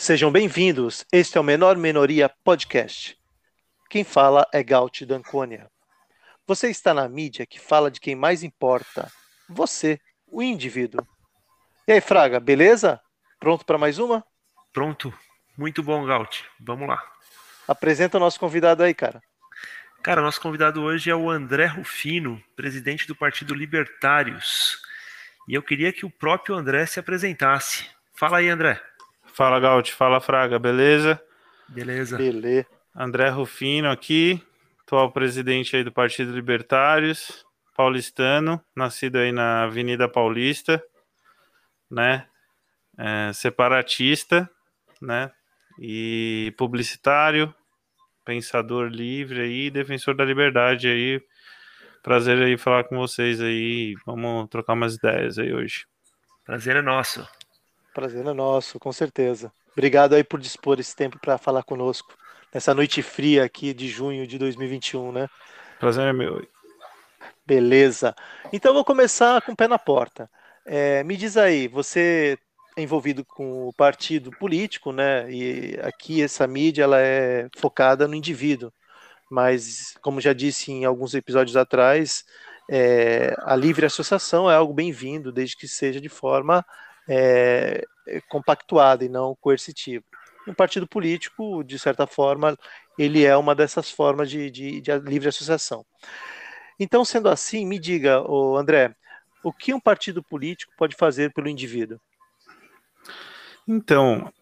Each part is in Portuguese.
Sejam bem-vindos. Este é o Menor Minoria Podcast. Quem fala é Gaut Dancônia. Você está na mídia que fala de quem mais importa. Você, o indivíduo. E aí, Fraga, beleza? Pronto para mais uma? Pronto. Muito bom, Gaut. Vamos lá. Apresenta o nosso convidado aí, cara. Cara, nosso convidado hoje é o André Rufino, presidente do Partido Libertários. E eu queria que o próprio André se apresentasse. Fala aí, André. Fala, Gaut. Fala, Fraga. Beleza? Beleza. Beleza. André Rufino aqui, atual presidente aí do Partido Libertários, paulistano, nascido aí na Avenida Paulista, né? É, separatista, né? E publicitário, pensador livre aí, defensor da liberdade aí. Prazer aí falar com vocês aí. Vamos trocar umas ideias aí hoje. Prazer é nosso. Prazer é nosso, com certeza. Obrigado aí por dispor esse tempo para falar conosco nessa noite fria aqui de junho de 2021, né? Prazer é meu. Beleza. Então vou começar com o pé na porta. É, me diz aí, você é envolvido com o partido político, né? E aqui essa mídia ela é focada no indivíduo, mas como já disse em alguns episódios atrás, é, a livre associação é algo bem-vindo, desde que seja de forma é, compactuada e não coercitiva. Um partido político, de certa forma, ele é uma dessas formas de, de, de livre associação. Então, sendo assim, me diga, André, o que um partido político pode fazer pelo indivíduo? Então,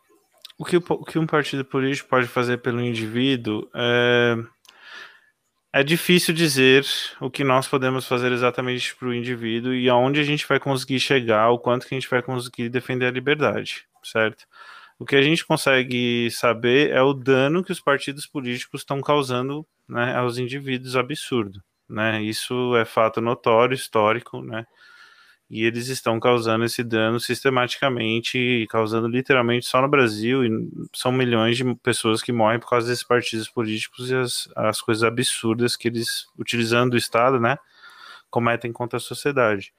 o que, o que um partido político pode fazer pelo indivíduo é, é difícil dizer o que nós podemos fazer exatamente para o indivíduo e aonde a gente vai conseguir chegar, o quanto que a gente vai conseguir defender a liberdade, certo? O que a gente consegue saber é o dano que os partidos políticos estão causando né, aos indivíduos absurdo. Né? Isso é fato notório, histórico, né? E eles estão causando esse dano sistematicamente, causando literalmente só no Brasil, e são milhões de pessoas que morrem por causa desses partidos políticos e as, as coisas absurdas que eles, utilizando o Estado, né, cometem contra a sociedade.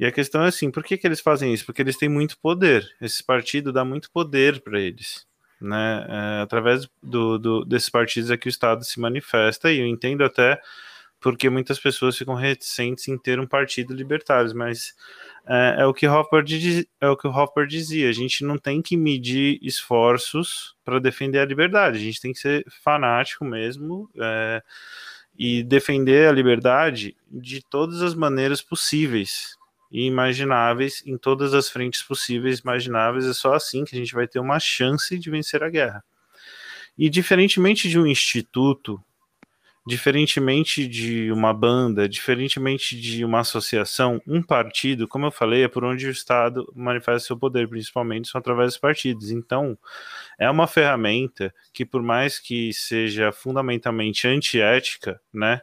E a questão é assim, por que, que eles fazem isso? Porque eles têm muito poder, esse partido dá muito poder para eles, né, é, através do, do, desses partidos é que o Estado se manifesta, e eu entendo até porque muitas pessoas ficam reticentes em ter um partido libertário, mas é, é, o que Hopper diz, é o que Hopper dizia, a gente não tem que medir esforços para defender a liberdade, a gente tem que ser fanático mesmo é, e defender a liberdade de todas as maneiras possíveis e imagináveis, em todas as frentes possíveis imagináveis, é só assim que a gente vai ter uma chance de vencer a guerra. E diferentemente de um instituto diferentemente de uma banda, diferentemente de uma associação, um partido, como eu falei, é por onde o Estado manifesta seu poder, principalmente são através dos partidos. Então, é uma ferramenta que, por mais que seja fundamentalmente antiética, né,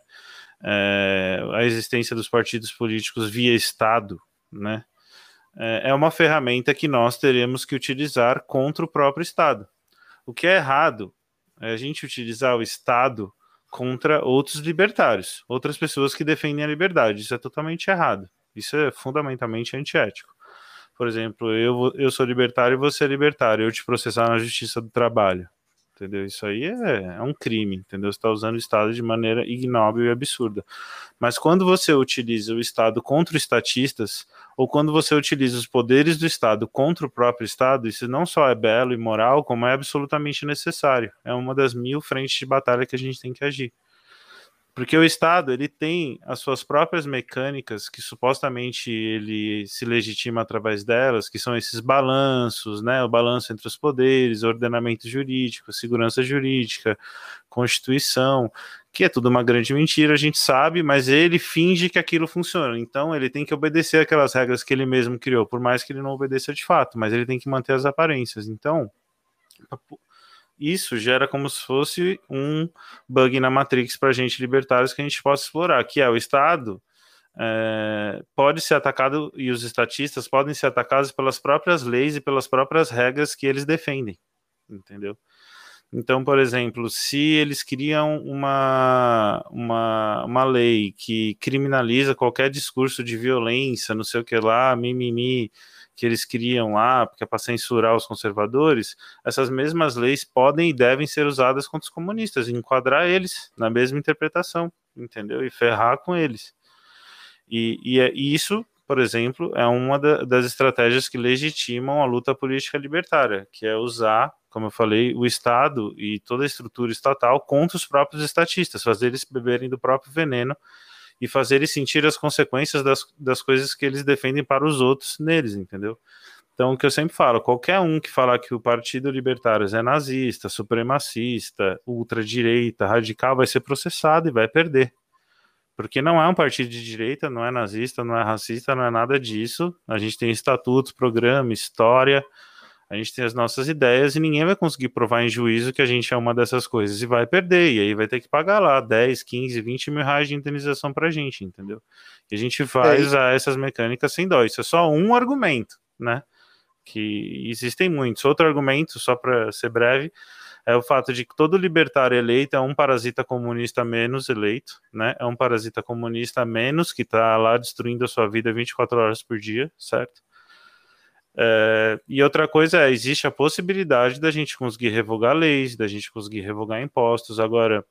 é, a existência dos partidos políticos via Estado, né, é, é uma ferramenta que nós teremos que utilizar contra o próprio Estado. O que é errado é a gente utilizar o Estado contra outros libertários, outras pessoas que defendem a liberdade. Isso é totalmente errado. Isso é fundamentalmente antiético. Por exemplo, eu, eu sou libertário e você é libertário, eu te processar na justiça do trabalho. Entendeu? Isso aí é, é um crime, entendeu? Você está usando o Estado de maneira ignóbil e absurda. Mas quando você utiliza o Estado contra estatistas, ou quando você utiliza os poderes do Estado contra o próprio Estado, isso não só é belo e moral, como é absolutamente necessário. É uma das mil frentes de batalha que a gente tem que agir. Porque o Estado ele tem as suas próprias mecânicas que supostamente ele se legitima através delas, que são esses balanços, né? O balanço entre os poderes, ordenamento jurídico, segurança jurídica, constituição, que é tudo uma grande mentira, a gente sabe, mas ele finge que aquilo funciona. Então ele tem que obedecer aquelas regras que ele mesmo criou, por mais que ele não obedeça de fato, mas ele tem que manter as aparências. Então, isso gera como se fosse um bug na Matrix para a gente libertários que a gente possa explorar, que é o Estado é, pode ser atacado e os estatistas podem ser atacados pelas próprias leis e pelas próprias regras que eles defendem, entendeu? Então, por exemplo, se eles criam uma, uma, uma lei que criminaliza qualquer discurso de violência, não sei o que lá, mimimi, que eles criam lá, porque é para censurar os conservadores, essas mesmas leis podem e devem ser usadas contra os comunistas, enquadrar eles na mesma interpretação, entendeu? E ferrar com eles. E, e, é, e isso, por exemplo, é uma da, das estratégias que legitimam a luta política libertária, que é usar, como eu falei, o Estado e toda a estrutura estatal contra os próprios estatistas, fazer eles beberem do próprio veneno e fazer eles sentir as consequências das, das coisas que eles defendem para os outros neles, entendeu? Então, o que eu sempre falo, qualquer um que falar que o Partido Libertário é nazista, supremacista, ultradireita, radical, vai ser processado e vai perder. Porque não é um partido de direita, não é nazista, não é racista, não é nada disso. A gente tem estatutos, programa, história, a gente tem as nossas ideias e ninguém vai conseguir provar em juízo que a gente é uma dessas coisas e vai perder, e aí vai ter que pagar lá 10, 15, 20 mil reais de indenização pra gente, entendeu? E a gente vai é usar essas mecânicas sem dó. Isso é só um argumento, né? Que existem muitos. Outro argumento, só para ser breve, é o fato de que todo libertário eleito é um parasita comunista menos eleito, né? É um parasita comunista menos que está lá destruindo a sua vida 24 horas por dia, certo? É, e outra coisa é, existe a possibilidade da gente conseguir revogar leis, da gente conseguir revogar impostos. Agora,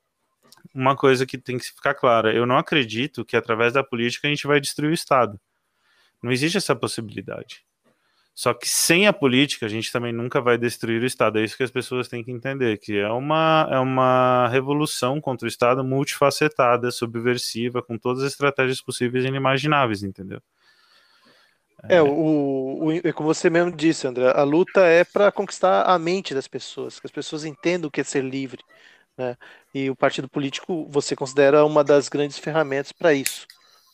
uma coisa que tem que ficar clara, eu não acredito que através da política a gente vai destruir o Estado. Não existe essa possibilidade. Só que sem a política a gente também nunca vai destruir o Estado. É isso que as pessoas têm que entender, que é uma, é uma revolução contra o Estado multifacetada, subversiva, com todas as estratégias possíveis e inimagináveis, entendeu? É, o, o, é como você mesmo disse, André, a luta é para conquistar a mente das pessoas, que as pessoas entendam o que é ser livre. Né? E o partido político você considera uma das grandes ferramentas para isso.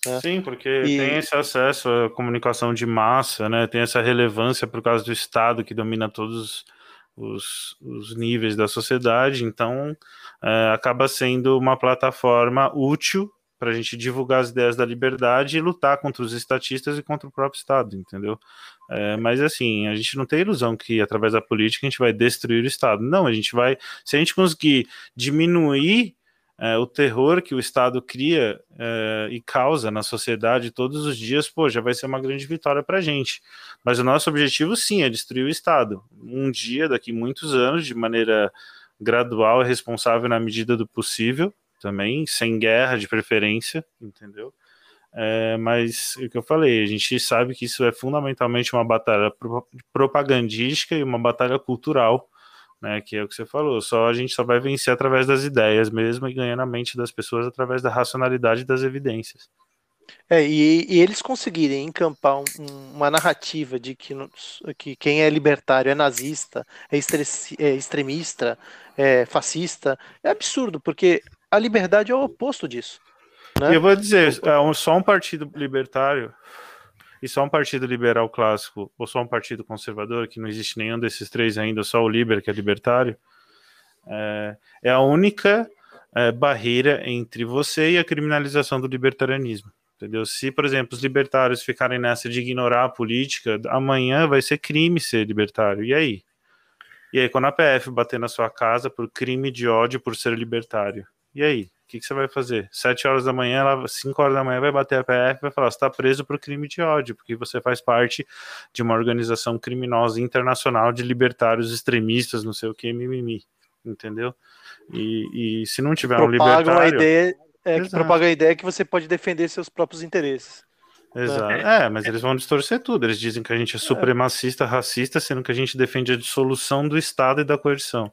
Né? Sim, porque e... tem esse acesso à comunicação de massa, né? tem essa relevância por causa do Estado que domina todos os, os níveis da sociedade, então é, acaba sendo uma plataforma útil para a gente divulgar as ideias da liberdade e lutar contra os estatistas e contra o próprio Estado, entendeu? É, mas assim, a gente não tem ilusão que através da política a gente vai destruir o Estado. Não, a gente vai, se a gente conseguir diminuir é, o terror que o Estado cria é, e causa na sociedade todos os dias, pô, já vai ser uma grande vitória para a gente. Mas o nosso objetivo, sim, é destruir o Estado. Um dia, daqui muitos anos, de maneira gradual e responsável na medida do possível, também, sem guerra de preferência, entendeu? É, mas o que eu falei, a gente sabe que isso é fundamentalmente uma batalha propagandística e uma batalha cultural, né? Que é o que você falou. Só a gente só vai vencer através das ideias mesmo e ganhando a mente das pessoas através da racionalidade das evidências. É, e, e eles conseguirem encampar um, uma narrativa de que, que quem é libertário é nazista, é, é extremista, é fascista, é absurdo, porque a liberdade é o oposto disso. Né? Eu vou dizer, é só um partido libertário e só um partido liberal clássico ou só um partido conservador, que não existe nenhum desses três ainda, só o Liber, que é libertário, é, é a única é, barreira entre você e a criminalização do libertarianismo. Entendeu? Se, por exemplo, os libertários ficarem nessa de ignorar a política, amanhã vai ser crime ser libertário. E aí? E aí, quando a PF bater na sua casa por crime de ódio por ser libertário, e aí? O que, que, você vai fazer? Sete horas da manhã, ela, cinco horas da manhã, vai bater a PF e vai falar: você está preso por crime de ódio, porque você faz parte de uma organização criminosa internacional de libertários extremistas, não sei o que, mimimi. Entendeu? E, e se não tiver propagam um libertário. A ideia, é, que propaga a ideia que você pode defender seus próprios interesses. Exato. É, mas eles vão distorcer tudo. Eles dizem que a gente é supremacista, racista, sendo que a gente defende a dissolução do Estado e da coerção.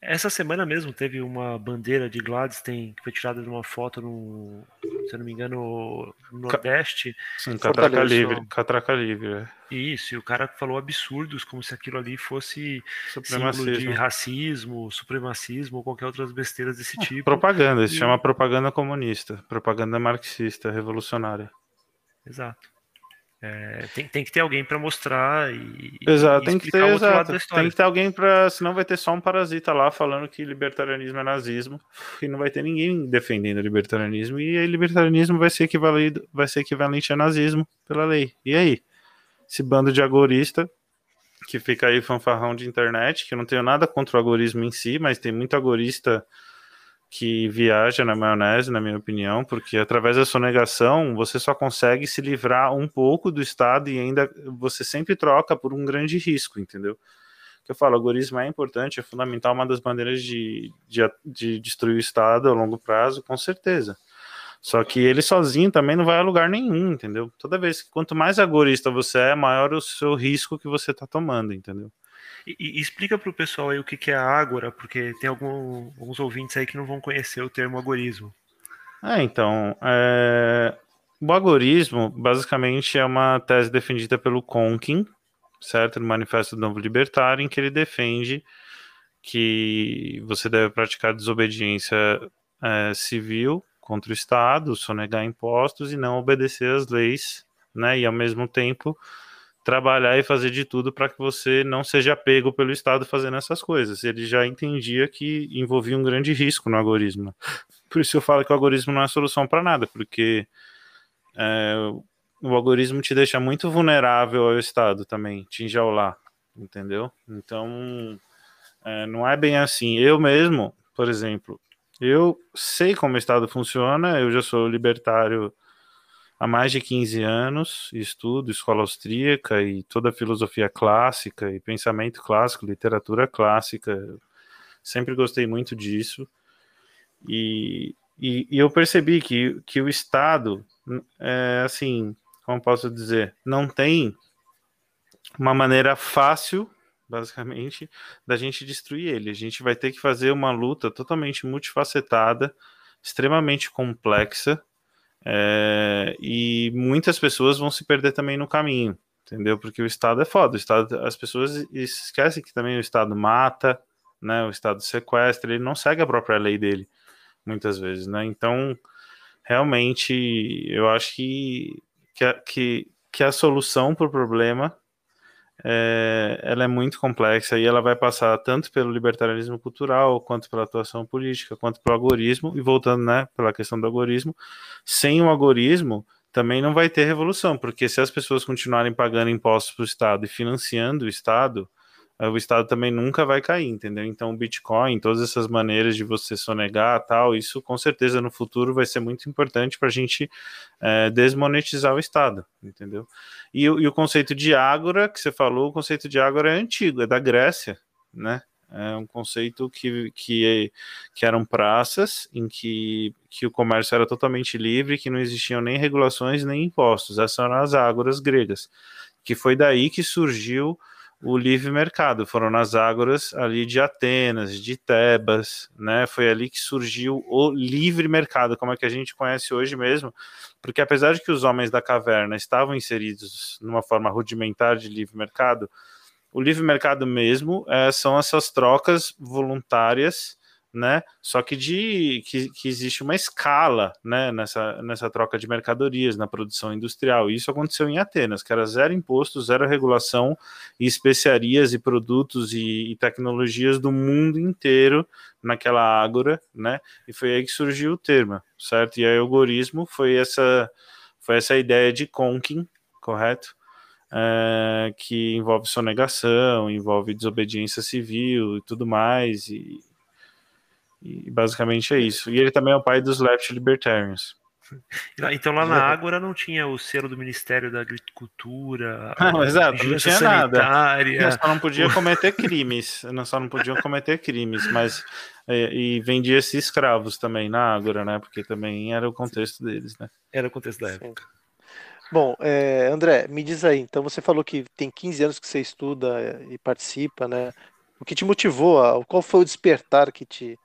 Essa semana mesmo teve uma bandeira de Gladstein que foi tirada de uma foto no, se eu não me engano, no Nordeste. Sim, Catraca Livre. Catraca Livre. É. Isso, e o cara falou absurdos, como se aquilo ali fosse símbolo de racismo, supremacismo ou qualquer outras besteiras desse tipo. Propaganda, isso e... chama propaganda comunista, propaganda marxista, revolucionária. Exato. É, tem, tem que ter alguém para mostrar e, exato, e tem que ter, exato. Tem que ter alguém para, senão vai ter só um parasita lá falando que libertarianismo é nazismo e não vai ter ninguém defendendo libertarianismo e aí libertarianismo vai ser equivalente, vai ser equivalente a nazismo pela lei. E aí, esse bando de agorista que fica aí fanfarrão de internet, que eu não tenho nada contra o agorismo em si, mas tem muito agorista que viaja na maionese, na minha opinião, porque através da sonegação você só consegue se livrar um pouco do Estado e ainda você sempre troca por um grande risco, entendeu? Que eu falo, o algoritmo é importante, é fundamental, uma das maneiras de, de, de destruir o Estado a longo prazo, com certeza. Só que ele sozinho também não vai a lugar nenhum, entendeu? Toda vez que quanto mais agorista você é, maior o seu risco que você está tomando, entendeu? E, e explica para o pessoal aí o que, que é a Ágora, porque tem algum, alguns ouvintes aí que não vão conhecer o termo agorismo. É, então, é... o agorismo basicamente é uma tese defendida pelo Conkin, certo? No Manifesto do Novo Libertário, em que ele defende que você deve praticar desobediência é, civil contra o Estado, sonegar impostos e não obedecer às leis, né? E ao mesmo tempo trabalhar e fazer de tudo para que você não seja pego pelo Estado fazendo essas coisas. Ele já entendia que envolvia um grande risco no algoritmo. Por isso eu falo que o algoritmo não é solução para nada, porque é, o algoritmo te deixa muito vulnerável ao Estado também, te enjaular, entendeu? Então, é, não é bem assim. Eu mesmo, por exemplo, eu sei como o Estado funciona, eu já sou libertário há mais de 15 anos, estudo escola austríaca e toda a filosofia clássica e pensamento clássico, literatura clássica. Sempre gostei muito disso. E, e, e eu percebi que, que o Estado, é, assim, como posso dizer, não tem uma maneira fácil, basicamente, da gente destruir ele. A gente vai ter que fazer uma luta totalmente multifacetada, extremamente complexa, é, e muitas pessoas vão se perder também no caminho, entendeu? Porque o Estado é foda. O Estado, as pessoas esquecem que também o Estado mata, né? O Estado sequestra, ele não segue a própria lei dele, muitas vezes, né? Então, realmente, eu acho que, que, que, que a solução para o problema é, ela é muito complexa e ela vai passar tanto pelo libertarianismo cultural, quanto pela atuação política, quanto pelo algoritmo, e voltando né, pela questão do algoritmo, sem o algoritmo também não vai ter revolução, porque se as pessoas continuarem pagando impostos para o Estado e financiando o Estado, o Estado também nunca vai cair, entendeu? Então, o Bitcoin, todas essas maneiras de você sonegar tal, isso com certeza no futuro vai ser muito importante para a gente é, desmonetizar o Estado, entendeu? E, e, o conceito de ágora, que você falou, o conceito de ágora é antigo, é da Grécia, né? É um conceito que, que, que eram praças em que, que o comércio era totalmente livre, que não existiam nem regulações nem impostos. Essas eram as ágoras gregas, que foi daí que surgiu o livre mercado. Foram nas ágoras ali de Atenas, de Tebas, né? Foi ali que surgiu o livre mercado, como é que a gente conhece hoje mesmo. Porque apesar de que os homens da caverna estavam inseridos numa forma rudimentar de livre mercado, o livre mercado mesmo é, são essas trocas voluntárias né? Só que de que, que, existe uma escala, né? Nessa, nessa troca de mercadorias na produção industrial. E isso aconteceu em Atenas, que era zero imposto, zero regulação e especiarias e produtos e, e tecnologias do mundo inteiro naquela ágora, né? E foi aí que surgiu o termo, certo? E aí o algoritmo foi essa foi essa ideia de Conkin, correto? É, que envolve sonegação, envolve desobediência civil e tudo mais, e, e basicamente é isso. E ele também é o pai dos left libertarians. Então lá na Ágora não tinha o selo do Ministério da Agricultura, não, exato, não tinha sanitária. nada. só não podia cometer crimes, não só não podiam cometer crimes, mas é, e vendia-se escravos também na Ágora, né? Porque também era o contexto deles, né? Era o contexto da época. Sim. Bom, é, André, me diz aí, então você falou que tem 15 anos que você estuda e participa, né? O que te motivou? A, qual foi o despertar que te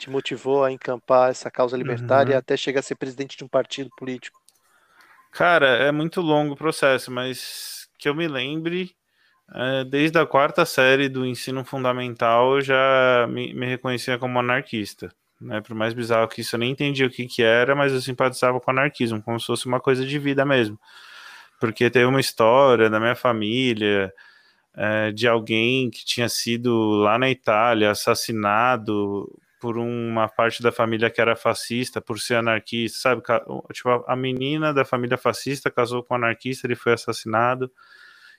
te motivou a encampar essa causa libertária uhum. até chegar a ser presidente de um partido político? Cara, é muito longo o processo, mas que eu me lembre, é, desde a quarta série do ensino fundamental, eu já me, me reconhecia como anarquista. Né? Por mais bizarro que isso, eu nem entendia o que, que era, mas eu simpatizava com o anarquismo, como se fosse uma coisa de vida mesmo. Porque teve uma história da minha família, é, de alguém que tinha sido lá na Itália assassinado por uma parte da família que era fascista, por ser anarquista, sabe? Tipo, a menina da família fascista casou com um anarquista, ele foi assassinado.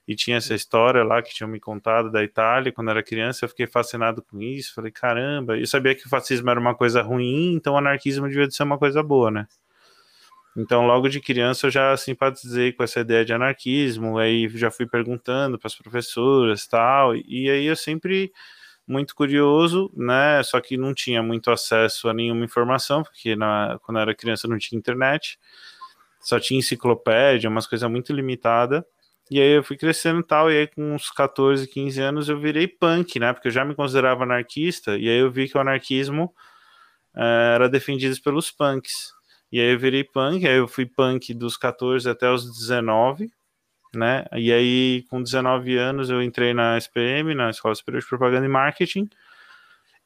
e tinha essa história lá que tinham me contado da Itália quando era criança. Eu fiquei fascinado com isso. Falei, caramba, eu sabia que o fascismo era uma coisa ruim, então o anarquismo devia ser uma coisa boa, né? Então, logo de criança, eu já simpatizei com essa ideia de anarquismo, aí já fui perguntando para as professoras tal, e aí eu sempre muito curioso, né? Só que não tinha muito acesso a nenhuma informação, porque na, quando eu era criança não tinha internet, só tinha enciclopédia, umas coisas muito limitadas. E aí eu fui crescendo e tal, e aí com uns 14, 15 anos eu virei punk, né? Porque eu já me considerava anarquista, e aí eu vi que o anarquismo uh, era defendido pelos punks. E aí eu virei punk, aí eu fui punk dos 14 até os 19, né? E aí, com 19 anos, eu entrei na SPM, na Escola Superior de Propaganda e Marketing,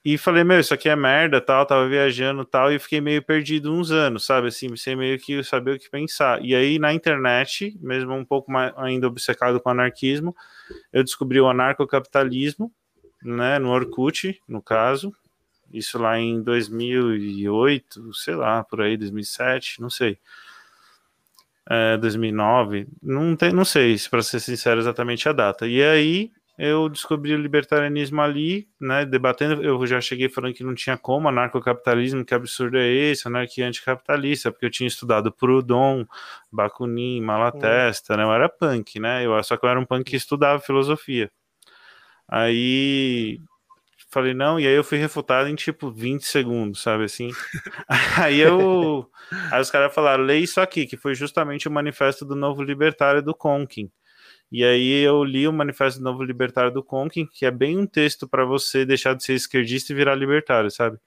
e falei, meu, isso aqui é merda, tal, tava viajando, tal, e fiquei meio perdido uns anos, sabe, assim, sem meio que saber o que pensar. E aí, na internet, mesmo um pouco mais ainda obcecado com anarquismo, eu descobri o anarcocapitalismo, né, no Orkut, no caso, isso lá em 2008, sei lá, por aí, 2007, não sei é, 2009, não, tem, não sei, para ser sincero, exatamente a data. E aí eu descobri o libertarianismo ali, né, debatendo, eu já cheguei falando que não tinha como, anarcocapitalismo, que absurdo é esse, anarquia anticapitalista, porque eu tinha estudado Proudhon, Bakunin, Malatesta, né, eu era punk, né, eu, só que eu era um punk que estudava filosofia. Aí falei, não, e aí eu fui refutado em tipo 20 segundos, sabe assim? aí eu. Aí os caras falaram, lê isso aqui, que foi justamente o manifesto do novo libertário do Conkin. E aí eu li o manifesto do novo libertário do Conkin, que é bem um texto para você deixar de ser esquerdista e virar libertário, sabe?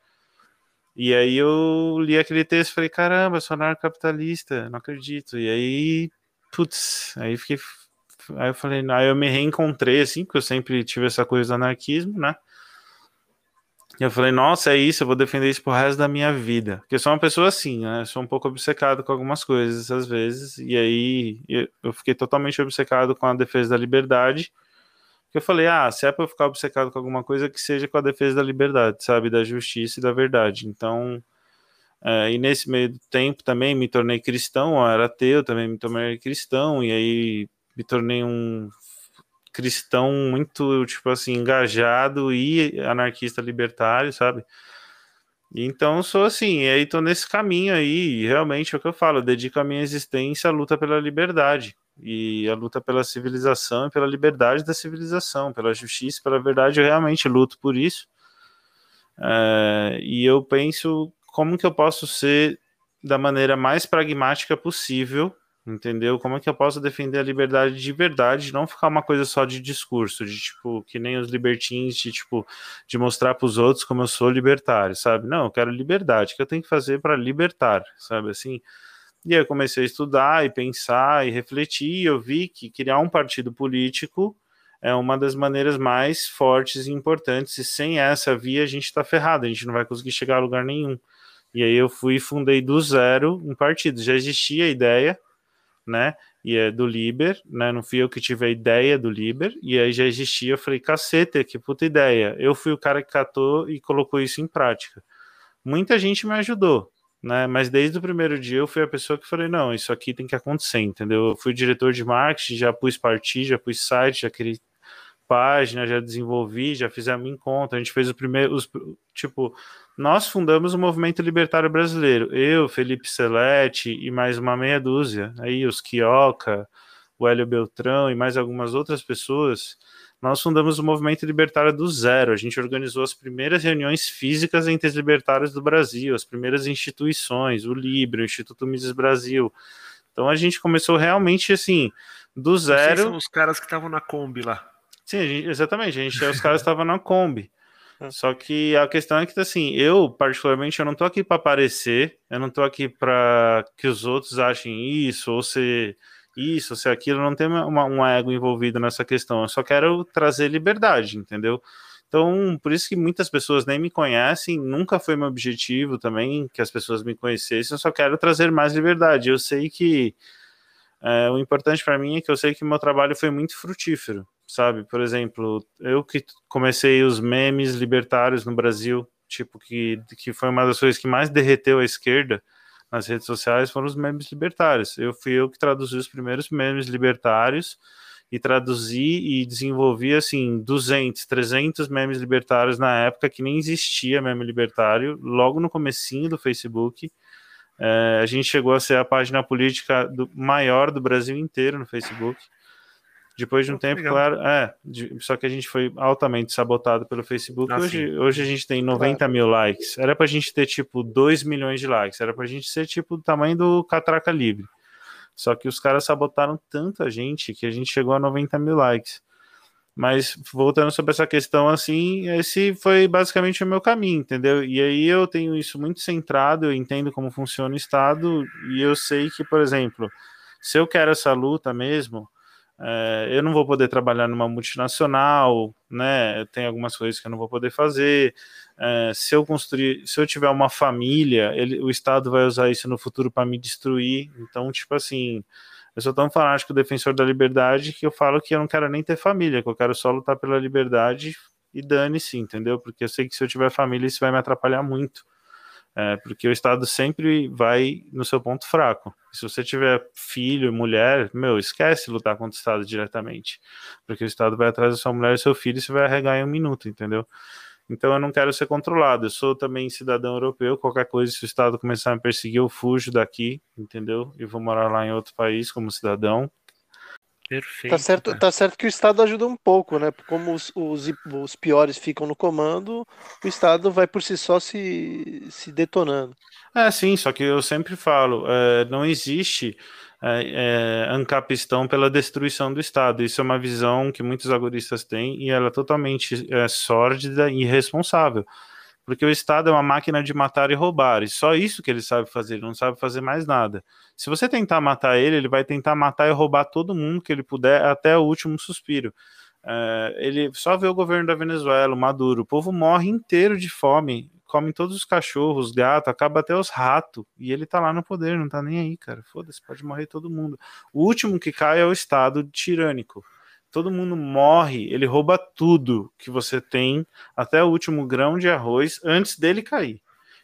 E aí eu li aquele texto e falei, caramba, sou anarcocapitalista, não acredito. E aí, putz, aí fiquei. Aí eu falei, aí eu me reencontrei, assim, porque eu sempre tive essa coisa do anarquismo, né? E eu falei, nossa, é isso, eu vou defender isso pro resto da minha vida. Porque eu sou uma pessoa assim, né? Eu sou um pouco obcecado com algumas coisas, às vezes. E aí eu fiquei totalmente obcecado com a defesa da liberdade. Que eu falei, ah, se é pra eu ficar obcecado com alguma coisa, que seja com a defesa da liberdade, sabe? Da justiça e da verdade. Então. É, e nesse meio do tempo também me tornei cristão, eu era ateu, também me tornei cristão, e aí me tornei um cristão muito, tipo assim, engajado e anarquista libertário, sabe? Então sou assim, e aí tô nesse caminho aí, e realmente é o que eu falo, eu dedico a minha existência à luta pela liberdade e a luta pela civilização e pela liberdade da civilização, pela justiça, pela verdade, eu realmente luto por isso. É, e eu penso como que eu posso ser da maneira mais pragmática possível entendeu? Como é que eu posso defender a liberdade de verdade, não ficar uma coisa só de discurso, de tipo, que nem os libertins, de tipo, de mostrar para os outros como eu sou libertário, sabe? Não, eu quero liberdade, o que eu tenho que fazer para libertar, sabe assim? E aí eu comecei a estudar e pensar e refletir, e eu vi que criar um partido político é uma das maneiras mais fortes e importantes, e sem essa via a gente está ferrado, a gente não vai conseguir chegar a lugar nenhum. E aí eu fui e fundei do zero um partido. Já existia a ideia, né? E é do Liber, né? Não fui eu que tive a ideia do Liber, e aí já existia. Eu falei, caceta, que puta ideia. Eu fui o cara que catou e colocou isso em prática. Muita gente me ajudou, né? Mas desde o primeiro dia eu fui a pessoa que falei, não, isso aqui tem que acontecer, entendeu? Eu fui diretor de marketing, já pus partido, já pus site, já criei página, já desenvolvi, já fizemos em conta. A gente fez o primeiro, os, tipo, nós fundamos o movimento libertário brasileiro. Eu, Felipe Celeste e mais uma meia dúzia, aí os Quioca, o Hélio Beltrão e mais algumas outras pessoas, nós fundamos o movimento libertário do zero. A gente organizou as primeiras reuniões físicas entre os libertários do Brasil, as primeiras instituições, o Libre, o Instituto Mises Brasil. Então a gente começou realmente assim, do zero. são os caras que estavam na Kombi lá. Sim, exatamente. A gente, os caras estavam na Kombi. É. Só que a questão é que, assim, eu, particularmente, eu não tô aqui para aparecer, eu não tô aqui para que os outros achem isso, ou ser isso, ou ser aquilo, não tem uma, um ego envolvido nessa questão, eu só quero trazer liberdade, entendeu? Então, por isso que muitas pessoas nem me conhecem, nunca foi meu objetivo também que as pessoas me conhecessem, eu só quero trazer mais liberdade. Eu sei que é, o importante para mim é que eu sei que meu trabalho foi muito frutífero sabe? Por exemplo, eu que comecei os memes libertários no Brasil, tipo, que, que foi uma das coisas que mais derreteu a esquerda nas redes sociais, foram os memes libertários. Eu fui eu que traduzi os primeiros memes libertários, e traduzi e desenvolvi assim 200, 300 memes libertários na época que nem existia meme libertário, logo no comecinho do Facebook. É, a gente chegou a ser a página política do, maior do Brasil inteiro no Facebook. Depois de um tempo, legal. claro, é, de, só que a gente foi altamente sabotado pelo Facebook. Ah, hoje, hoje a gente tem 90 claro. mil likes. Era pra gente ter tipo 2 milhões de likes. Era pra gente ser tipo do tamanho do Catraca Livre. Só que os caras sabotaram tanto a gente que a gente chegou a 90 mil likes. Mas voltando sobre essa questão, assim, esse foi basicamente o meu caminho, entendeu? E aí eu tenho isso muito centrado, eu entendo como funciona o Estado, e eu sei que, por exemplo, se eu quero essa luta mesmo, é, eu não vou poder trabalhar numa multinacional, né? Tem algumas coisas que eu não vou poder fazer. É, se eu construir, se eu tiver uma família, ele, o Estado vai usar isso no futuro para me destruir. Então, tipo assim, eu sou tão fanático defensor da liberdade que eu falo que eu não quero nem ter família, que eu quero só lutar pela liberdade e dane-se, entendeu? Porque eu sei que se eu tiver família, isso vai me atrapalhar muito. É, porque o Estado sempre vai no seu ponto fraco. Se você tiver filho, mulher, meu, esquece lutar contra o Estado diretamente. Porque o Estado vai atrás da sua mulher e seu filho e você vai arregar em um minuto, entendeu? Então eu não quero ser controlado. Eu sou também cidadão europeu. Qualquer coisa, se o Estado começar a me perseguir, eu fujo daqui, entendeu? E vou morar lá em outro país como cidadão. Perfeito. Tá certo, tá certo que o Estado ajuda um pouco, né? Como os, os, os piores ficam no comando, o Estado vai por si só se, se detonando. É, sim, só que eu sempre falo, é, não existe é, é, ancapistão pela destruição do Estado. Isso é uma visão que muitos agoristas têm e ela é totalmente é, sórdida e irresponsável porque o Estado é uma máquina de matar e roubar, e só isso que ele sabe fazer, ele não sabe fazer mais nada. Se você tentar matar ele, ele vai tentar matar e roubar todo mundo que ele puder até o último suspiro. É, ele só vê o governo da Venezuela, o Maduro, o povo morre inteiro de fome, come todos os cachorros, gato, acaba até os ratos, e ele tá lá no poder, não tá nem aí, cara. Foda-se, pode morrer todo mundo. O último que cai é o Estado tirânico todo mundo morre, ele rouba tudo que você tem, até o último grão de arroz, antes dele cair.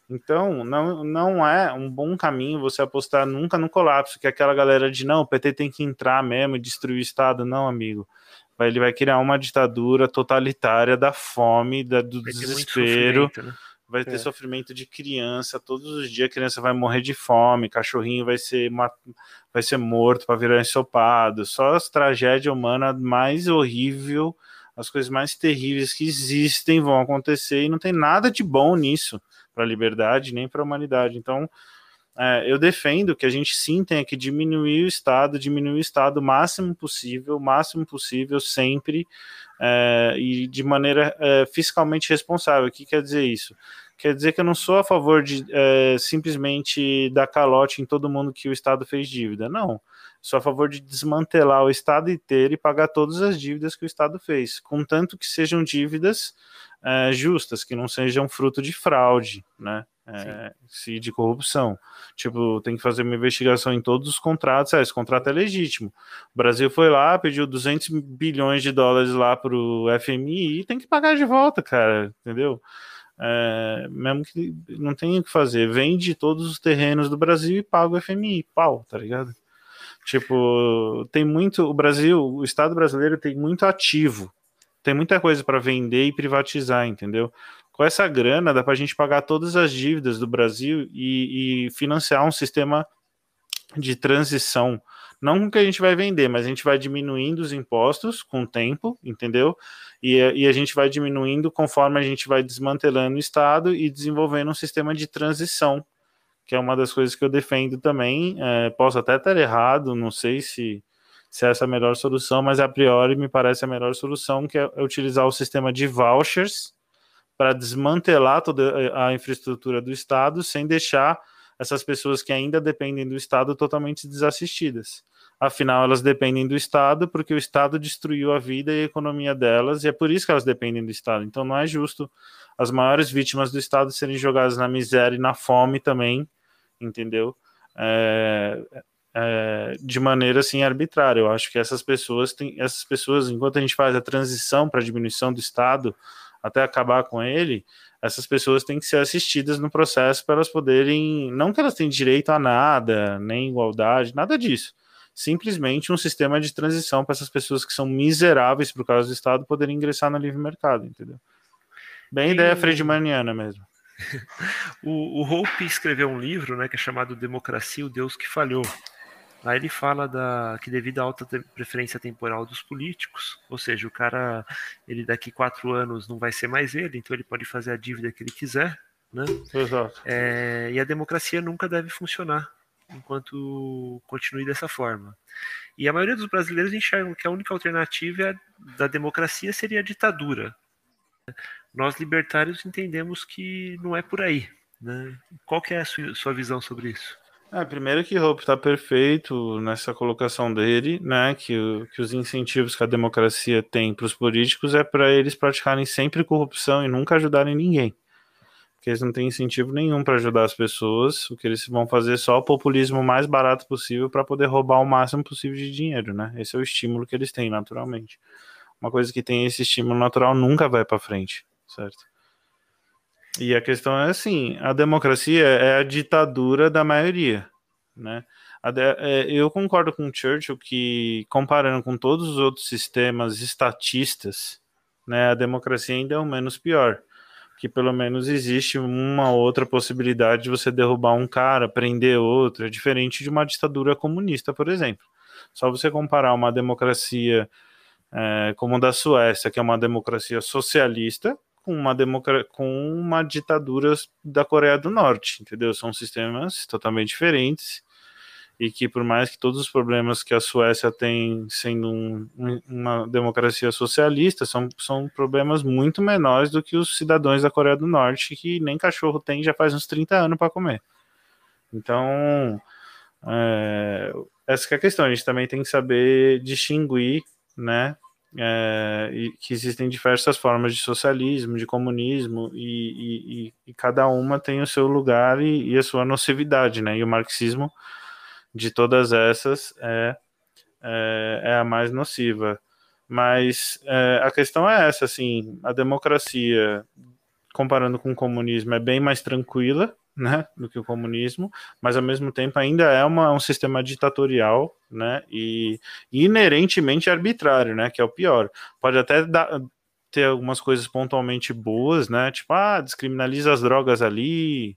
Então, não, não é um bom caminho você apostar nunca no colapso, que aquela galera de não, o PT tem que entrar mesmo e destruir o Estado. Não, amigo. Ele vai criar uma ditadura totalitária da fome, da, do desespero. Né? Vai ter é. sofrimento de criança, todos os dias a criança vai morrer de fome, cachorrinho vai ser, vai ser morto para virar ensopado, só as tragédias humanas mais horrível, as coisas mais terríveis que existem vão acontecer e não tem nada de bom nisso para a liberdade nem para a humanidade. Então, é, eu defendo que a gente sim tenha que diminuir o Estado, diminuir o Estado o máximo possível, o máximo possível, sempre, é, e de maneira é, fiscalmente responsável. O que quer dizer isso? Quer dizer que eu não sou a favor de é, simplesmente dar calote em todo mundo que o Estado fez dívida. Não. Sou a favor de desmantelar o Estado inteiro e pagar todas as dívidas que o Estado fez, contanto que sejam dívidas é, justas, que não sejam fruto de fraude, né? É, se de corrupção. Tipo, tem que fazer uma investigação em todos os contratos. Ah, esse contrato é legítimo. O Brasil foi lá, pediu 200 bilhões de dólares lá para o FMI e tem que pagar de volta, cara, entendeu? É, mesmo que não tenha o que fazer, vende todos os terrenos do Brasil e paga o FMI, pau, tá ligado? Tipo, tem muito. O Brasil, o Estado brasileiro tem muito ativo, tem muita coisa para vender e privatizar, entendeu? com essa grana dá para a gente pagar todas as dívidas do Brasil e, e, financiar um sistema de transição. Não que a gente vai vender, mas a gente vai diminuindo os impostos com o tempo, entendeu? E, e a gente vai diminuindo conforme a gente vai desmantelando o Estado e desenvolvendo um sistema de transição, que é uma das coisas que eu defendo também. É, posso até estar errado, não sei se, se essa é a melhor solução, mas a priori me parece a melhor solução, que é utilizar o sistema de vouchers para desmantelar toda a infraestrutura do Estado sem deixar essas pessoas que ainda dependem do Estado totalmente desassistidas. Afinal, elas dependem do Estado porque o Estado destruiu a vida e a economia delas e é por isso que elas dependem do Estado. Então, não é justo as maiores vítimas do Estado serem jogadas na miséria e na fome também, entendeu? É, é, de maneira assim arbitrária. Eu acho que essas pessoas têm, essas pessoas, enquanto a gente faz a transição para a diminuição do Estado, até acabar com ele, essas pessoas têm que ser assistidas no processo para elas poderem. Não que elas tenham direito a nada, nem igualdade, nada disso. Simplesmente um sistema de transição para essas pessoas que são miseráveis por causa do Estado poderem ingressar no livre mercado, entendeu? Bem Tem... ideia Friedmaniana mesmo. o, o Hope escreveu um livro né, que é chamado Democracia, o Deus que Falhou. Aí ele fala da, que devido à alta preferência temporal dos políticos, ou seja, o cara, ele daqui quatro anos não vai ser mais ele, então ele pode fazer a dívida que ele quiser, né? Exato. É, e a democracia nunca deve funcionar enquanto continue dessa forma. E a maioria dos brasileiros enxergam que a única alternativa da democracia seria a ditadura. Nós libertários entendemos que não é por aí. Né? Qual que é a sua, sua visão sobre isso? É, primeiro que Hope está perfeito nessa colocação dele, né? Que, que os incentivos que a democracia tem para os políticos é para eles praticarem sempre corrupção e nunca ajudarem ninguém. Porque eles não têm incentivo nenhum para ajudar as pessoas. O que eles vão fazer é só o populismo mais barato possível para poder roubar o máximo possível de dinheiro, né? Esse é o estímulo que eles têm, naturalmente. Uma coisa que tem esse estímulo natural nunca vai para frente, certo? E a questão é assim: a democracia é a ditadura da maioria, né? É, eu concordo com Churchill que, comparando com todos os outros sistemas estatistas, né, a democracia ainda é o menos pior. Que pelo menos existe uma outra possibilidade de você derrubar um cara, prender outro, é diferente de uma ditadura comunista, por exemplo. Só você comparar uma democracia é, como a da Suécia, que é uma democracia socialista, com uma, com uma ditadura da Coreia do Norte, entendeu? São sistemas totalmente diferentes e que por mais que todos os problemas que a Suécia tem sendo um, uma democracia socialista são, são problemas muito menores do que os cidadãos da Coreia do Norte que nem cachorro tem já faz uns 30 anos para comer. Então, é, essa é a questão, a gente também tem que saber distinguir, né, é, que existem diversas formas de socialismo, de comunismo, e, e, e cada uma tem o seu lugar e, e, a sua nocividade, né? E o marxismo, de todas essas, é, é, é a mais nociva. Mas é, a questão é essa, assim, a democracia, comparando com o comunismo, é bem mais tranquila, né, do que o comunismo, mas ao mesmo tempo ainda é uma, um sistema ditatorial, né, e, e inerentemente arbitrário, né, que é o pior. Pode até dar, ter algumas coisas pontualmente boas, né, tipo, ah, descriminaliza as drogas ali,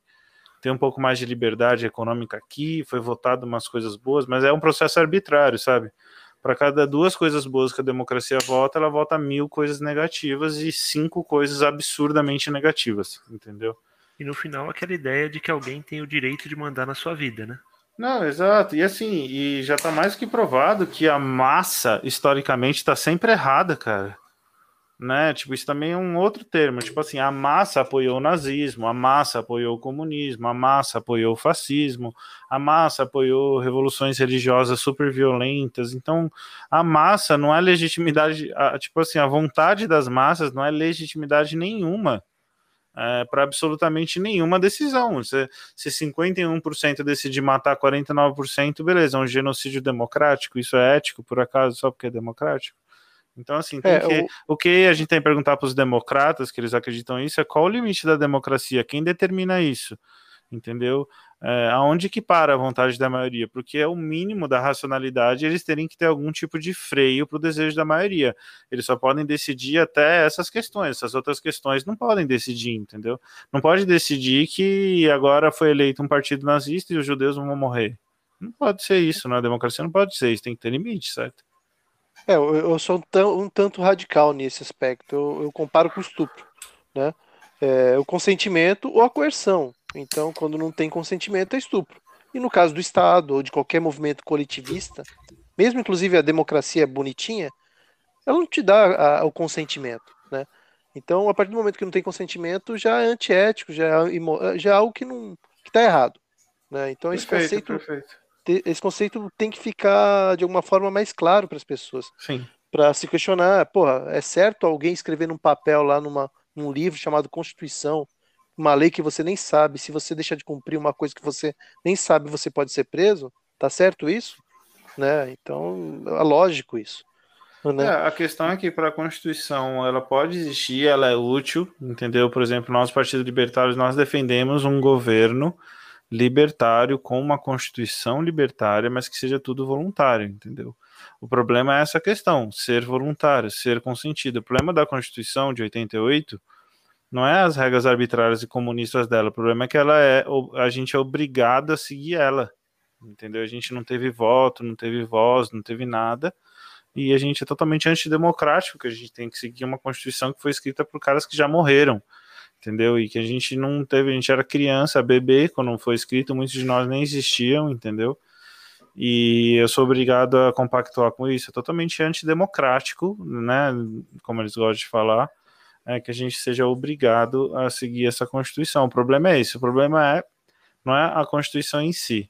tem um pouco mais de liberdade econômica aqui, foi votado umas coisas boas, mas é um processo arbitrário, sabe? Para cada duas coisas boas que a democracia vota, ela vota mil coisas negativas e cinco coisas absurdamente negativas, entendeu? E no final, aquela ideia de que alguém tem o direito de mandar na sua vida, né? Não, exato. E assim, e já tá mais que provado que a massa, historicamente, tá sempre errada, cara. Né? Tipo, isso também é um outro termo. Tipo assim, a massa apoiou o nazismo, a massa apoiou o comunismo, a massa apoiou o fascismo, a massa apoiou revoluções religiosas super violentas. Então, a massa não é legitimidade, a, tipo assim, a vontade das massas não é legitimidade nenhuma é, para absolutamente nenhuma decisão. Se, se 51% decidir matar 49%, beleza, é um genocídio democrático, isso é ético, por acaso, só porque é democrático? Então, assim, é, que, o... o... que a gente tem que perguntar para os democratas, que eles acreditam nisso, é qual o limite da democracia? Quem determina isso? Entendeu? é, aonde que para a vontade da maioria, porque é o mínimo da racionalidade eles terem que ter algum tipo de freio para o desejo da maioria. Eles só podem decidir até essas questões, essas outras questões não podem decidir, entendeu? Não pode decidir que agora foi eleito um partido nazista e os judeus vão morrer. Não pode ser isso, na democracia não pode ser isso, tem que ter limite, certo? É, eu, eu sou um, um, tanto radical nesse aspecto, eu, eu comparo com o estupro, né? É, o consentimento ou a coerção. Então, quando não tem consentimento, é estupro. E no caso do Estado ou de qualquer movimento coletivista, mesmo inclusive a democracia é ela não te dá a, o consentimento, né? Então, a partir do momento que não tem consentimento, já é antiético, já é, já é algo que não está errado, né? Então, esse perfeito, conceito perfeito. Esse conceito tem que ficar de alguma forma mais claro para as pessoas. Sim. Para se questionar, porra, é certo alguém escrever num papel lá numa num livro chamado Constituição uma lei que você nem sabe, se você deixar de cumprir uma coisa que você nem sabe, você pode ser preso, tá certo isso? Né? Então, é lógico isso. Né? É, a questão é que para a Constituição ela pode existir, ela é útil, entendeu? Por exemplo, nós, Partido Libertários, nós defendemos um governo libertário com uma Constituição libertária, mas que seja tudo voluntário, entendeu? O problema é essa questão, ser voluntário, ser consentido. O problema da Constituição de 88 não é as regras arbitrárias e comunistas dela, o problema é que ela é a gente é obrigado a seguir ela. Entendeu? A gente não teve voto, não teve voz, não teve nada. E a gente é totalmente antidemocrático, que a gente tem que seguir uma constituição que foi escrita por caras que já morreram. Entendeu? E que a gente não teve, a gente era criança, bebê, quando foi escrito, muitos de nós nem existiam, entendeu? E eu sou obrigado a compactuar com isso. É totalmente antidemocrático, né? Como eles gostam de falar, é que a gente seja obrigado a seguir essa Constituição. O problema é esse. O problema é não é a Constituição em si.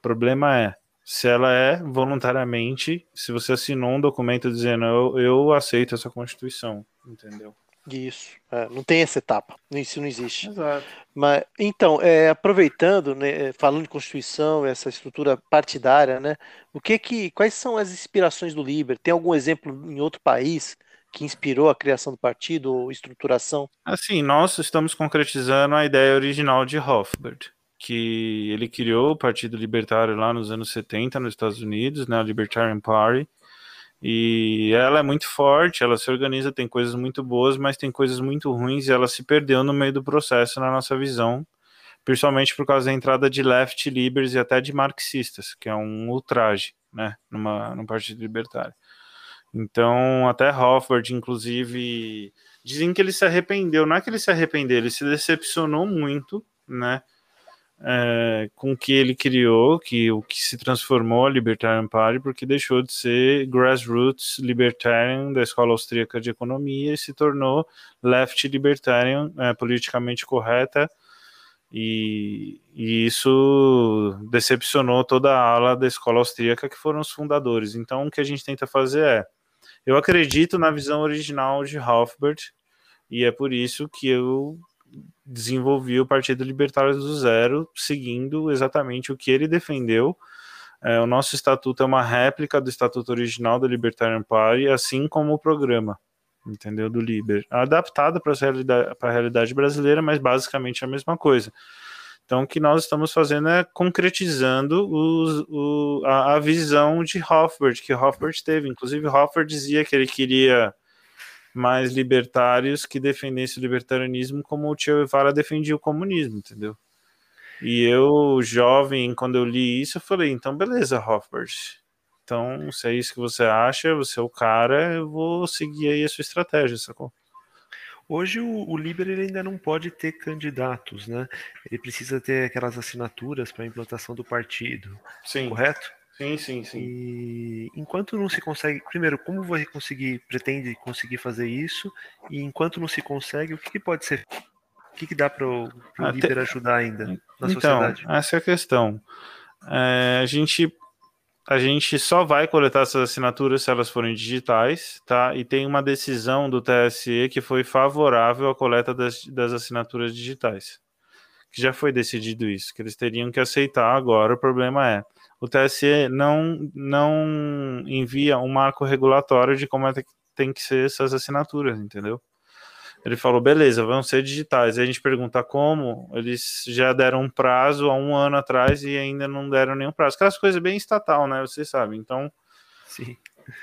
O problema é se ela é voluntariamente, se você assinou um documento dizendo eu, eu aceito essa Constituição, entendeu? Isso, é, não tem essa etapa, isso não existe. Exato. Mas então, é, aproveitando, né, falando de Constituição, essa estrutura partidária, né, o que que, quais são as inspirações do Liber? Tem algum exemplo em outro país que inspirou a criação do partido ou estruturação? Assim, nós estamos concretizando a ideia original de Hofbard, que ele criou o Partido Libertário lá nos anos 70 nos Estados Unidos, né, a Libertarian Party, e ela é muito forte, ela se organiza, tem coisas muito boas, mas tem coisas muito ruins e ela se perdeu no meio do processo, na nossa visão, principalmente por causa da entrada de left libers e até de marxistas, que é um ultraje, né, numa, num partido libertário. Então, até Hofford, inclusive, dizem que ele se arrependeu, não é que ele se arrependeu, ele se decepcionou muito, né, é, com que ele criou, que o que se transformou a Libertarian Party, porque deixou de ser grassroots libertarian da Escola Austríaca de Economia e se tornou left libertarian, é, politicamente correta, e, e, isso decepcionou toda a ala da Escola Austríaca, que foram os fundadores. Então, o que a gente tenta fazer é, eu acredito na visão original de Hofbert, e é por isso que eu desenvolvi o Partido Libertário do Zero, seguindo exatamente o que ele defendeu. É, o nosso estatuto é uma réplica do estatuto original da Libertarian Party, assim como o programa, entendeu? Do Liber. Adaptado para a realidade, brasileira, mas basicamente a mesma coisa. Então, o que nós estamos fazendo é concretizando os, o, a, a, visão de Hofbert, que Hofbert teve. Inclusive, Hofbert dizia que ele queria mais libertários que defendessem o libertarianismo como o Che Guevara defendia o comunismo, entendeu? E eu, jovem, quando eu li isso, eu falei, então beleza, Hofbert. Então, se é isso que você acha, você é o cara, eu vou seguir aí a sua estratégia, sacou? Hoje o, o Liber ele ainda não pode ter candidatos, né? Ele precisa ter aquelas assinaturas para a implantação do partido. Sim. Correto? Sim, sim, sim. E enquanto não se consegue, primeiro, como você conseguir, pretende conseguir fazer isso? E enquanto não se consegue, o que, que pode ser? O que, que dá para o ah, líder te... ajudar ainda na então, sociedade? Essa é a questão. É, a gente a gente só vai coletar essas assinaturas se elas forem digitais, tá? E tem uma decisão do TSE que foi favorável à coleta das, das assinaturas digitais. Que já foi decidido isso, que eles teriam que aceitar agora. O problema é, o TSE não, não envia um marco regulatório de como é que tem que ser essas assinaturas, entendeu? Ele falou, beleza, vão ser digitais. Aí a gente pergunta como, eles já deram um prazo há um ano atrás e ainda não deram nenhum prazo. Aquelas coisas bem estatal, né? Vocês sabem. Então, Sim.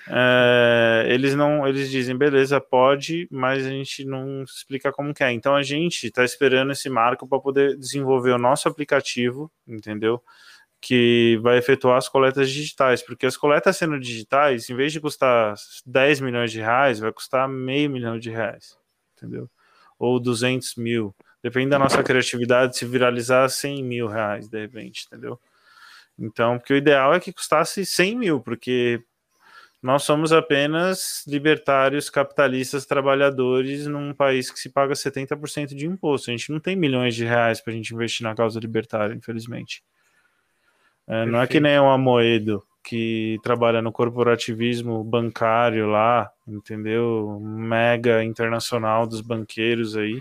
É, eles não, eles dizem, beleza, pode, mas a gente não explica como que é. Então a gente está esperando esse marco para poder desenvolver o nosso aplicativo, entendeu? Que vai efetuar as coletas digitais, porque as coletas sendo digitais, em vez de custar 10 milhões de reais, vai custar meio milhão de reais, entendeu? Ou 200 mil, depende da nossa criatividade, se viralizar 100 mil reais, de repente, entendeu? Então, porque o ideal é que custasse 100 mil, porque nós somos apenas libertários, capitalistas, trabalhadores num país que se paga 70% de imposto. A gente não tem milhões de reais para a gente investir na causa libertária, infelizmente. É, não é que nem o Amoedo, que trabalha no corporativismo bancário lá, entendeu? Mega internacional dos banqueiros aí.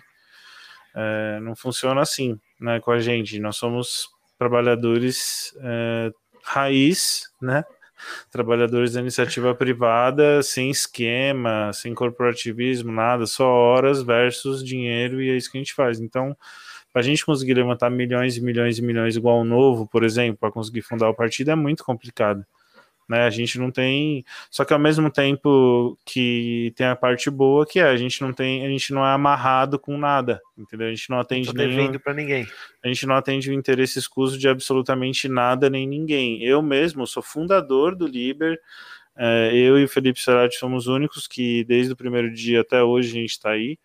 É, não funciona assim né, com a gente. Nós somos trabalhadores é, raiz, né? trabalhadores da iniciativa privada, sem esquema, sem corporativismo, nada, só horas versus dinheiro, e é isso que a gente faz. Então, para a gente conseguir levantar milhões e milhões e milhões igual o novo, por exemplo, para conseguir fundar o partido, é muito complicado. Né? A gente não tem. Só que ao mesmo tempo que tem a parte boa, que é a gente não tem, a gente não é amarrado com nada, entendeu? A gente não atende não nenhum, para ninguém. A gente não atende o interesse escuso de absolutamente nada nem ninguém. Eu mesmo sou fundador do Liber. É, eu e o Felipe Serati somos únicos que desde o primeiro dia até hoje a gente está aí.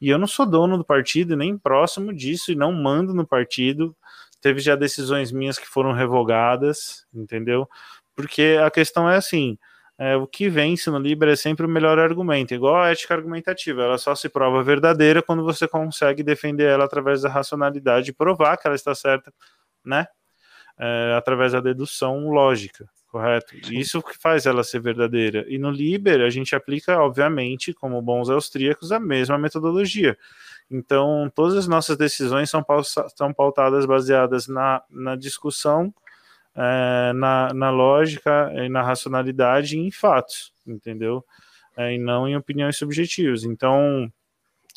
E eu não sou dono do partido, nem próximo disso, e não mando no partido. Teve já decisões minhas que foram revogadas, entendeu? Porque a questão é assim: é, o que vence no Libra é sempre o melhor argumento, igual a ética argumentativa, ela só se prova verdadeira quando você consegue defender ela através da racionalidade e provar que ela está certa, né? É, através da dedução lógica, correto? Isso que faz ela ser verdadeira. E no Liber, a gente aplica, obviamente, como bons austríacos, a mesma metodologia. Então, todas as nossas decisões são, são pautadas baseadas na, na discussão é, na, na lógica e na racionalidade em fatos, entendeu? É, e não em opiniões subjetivas. Então,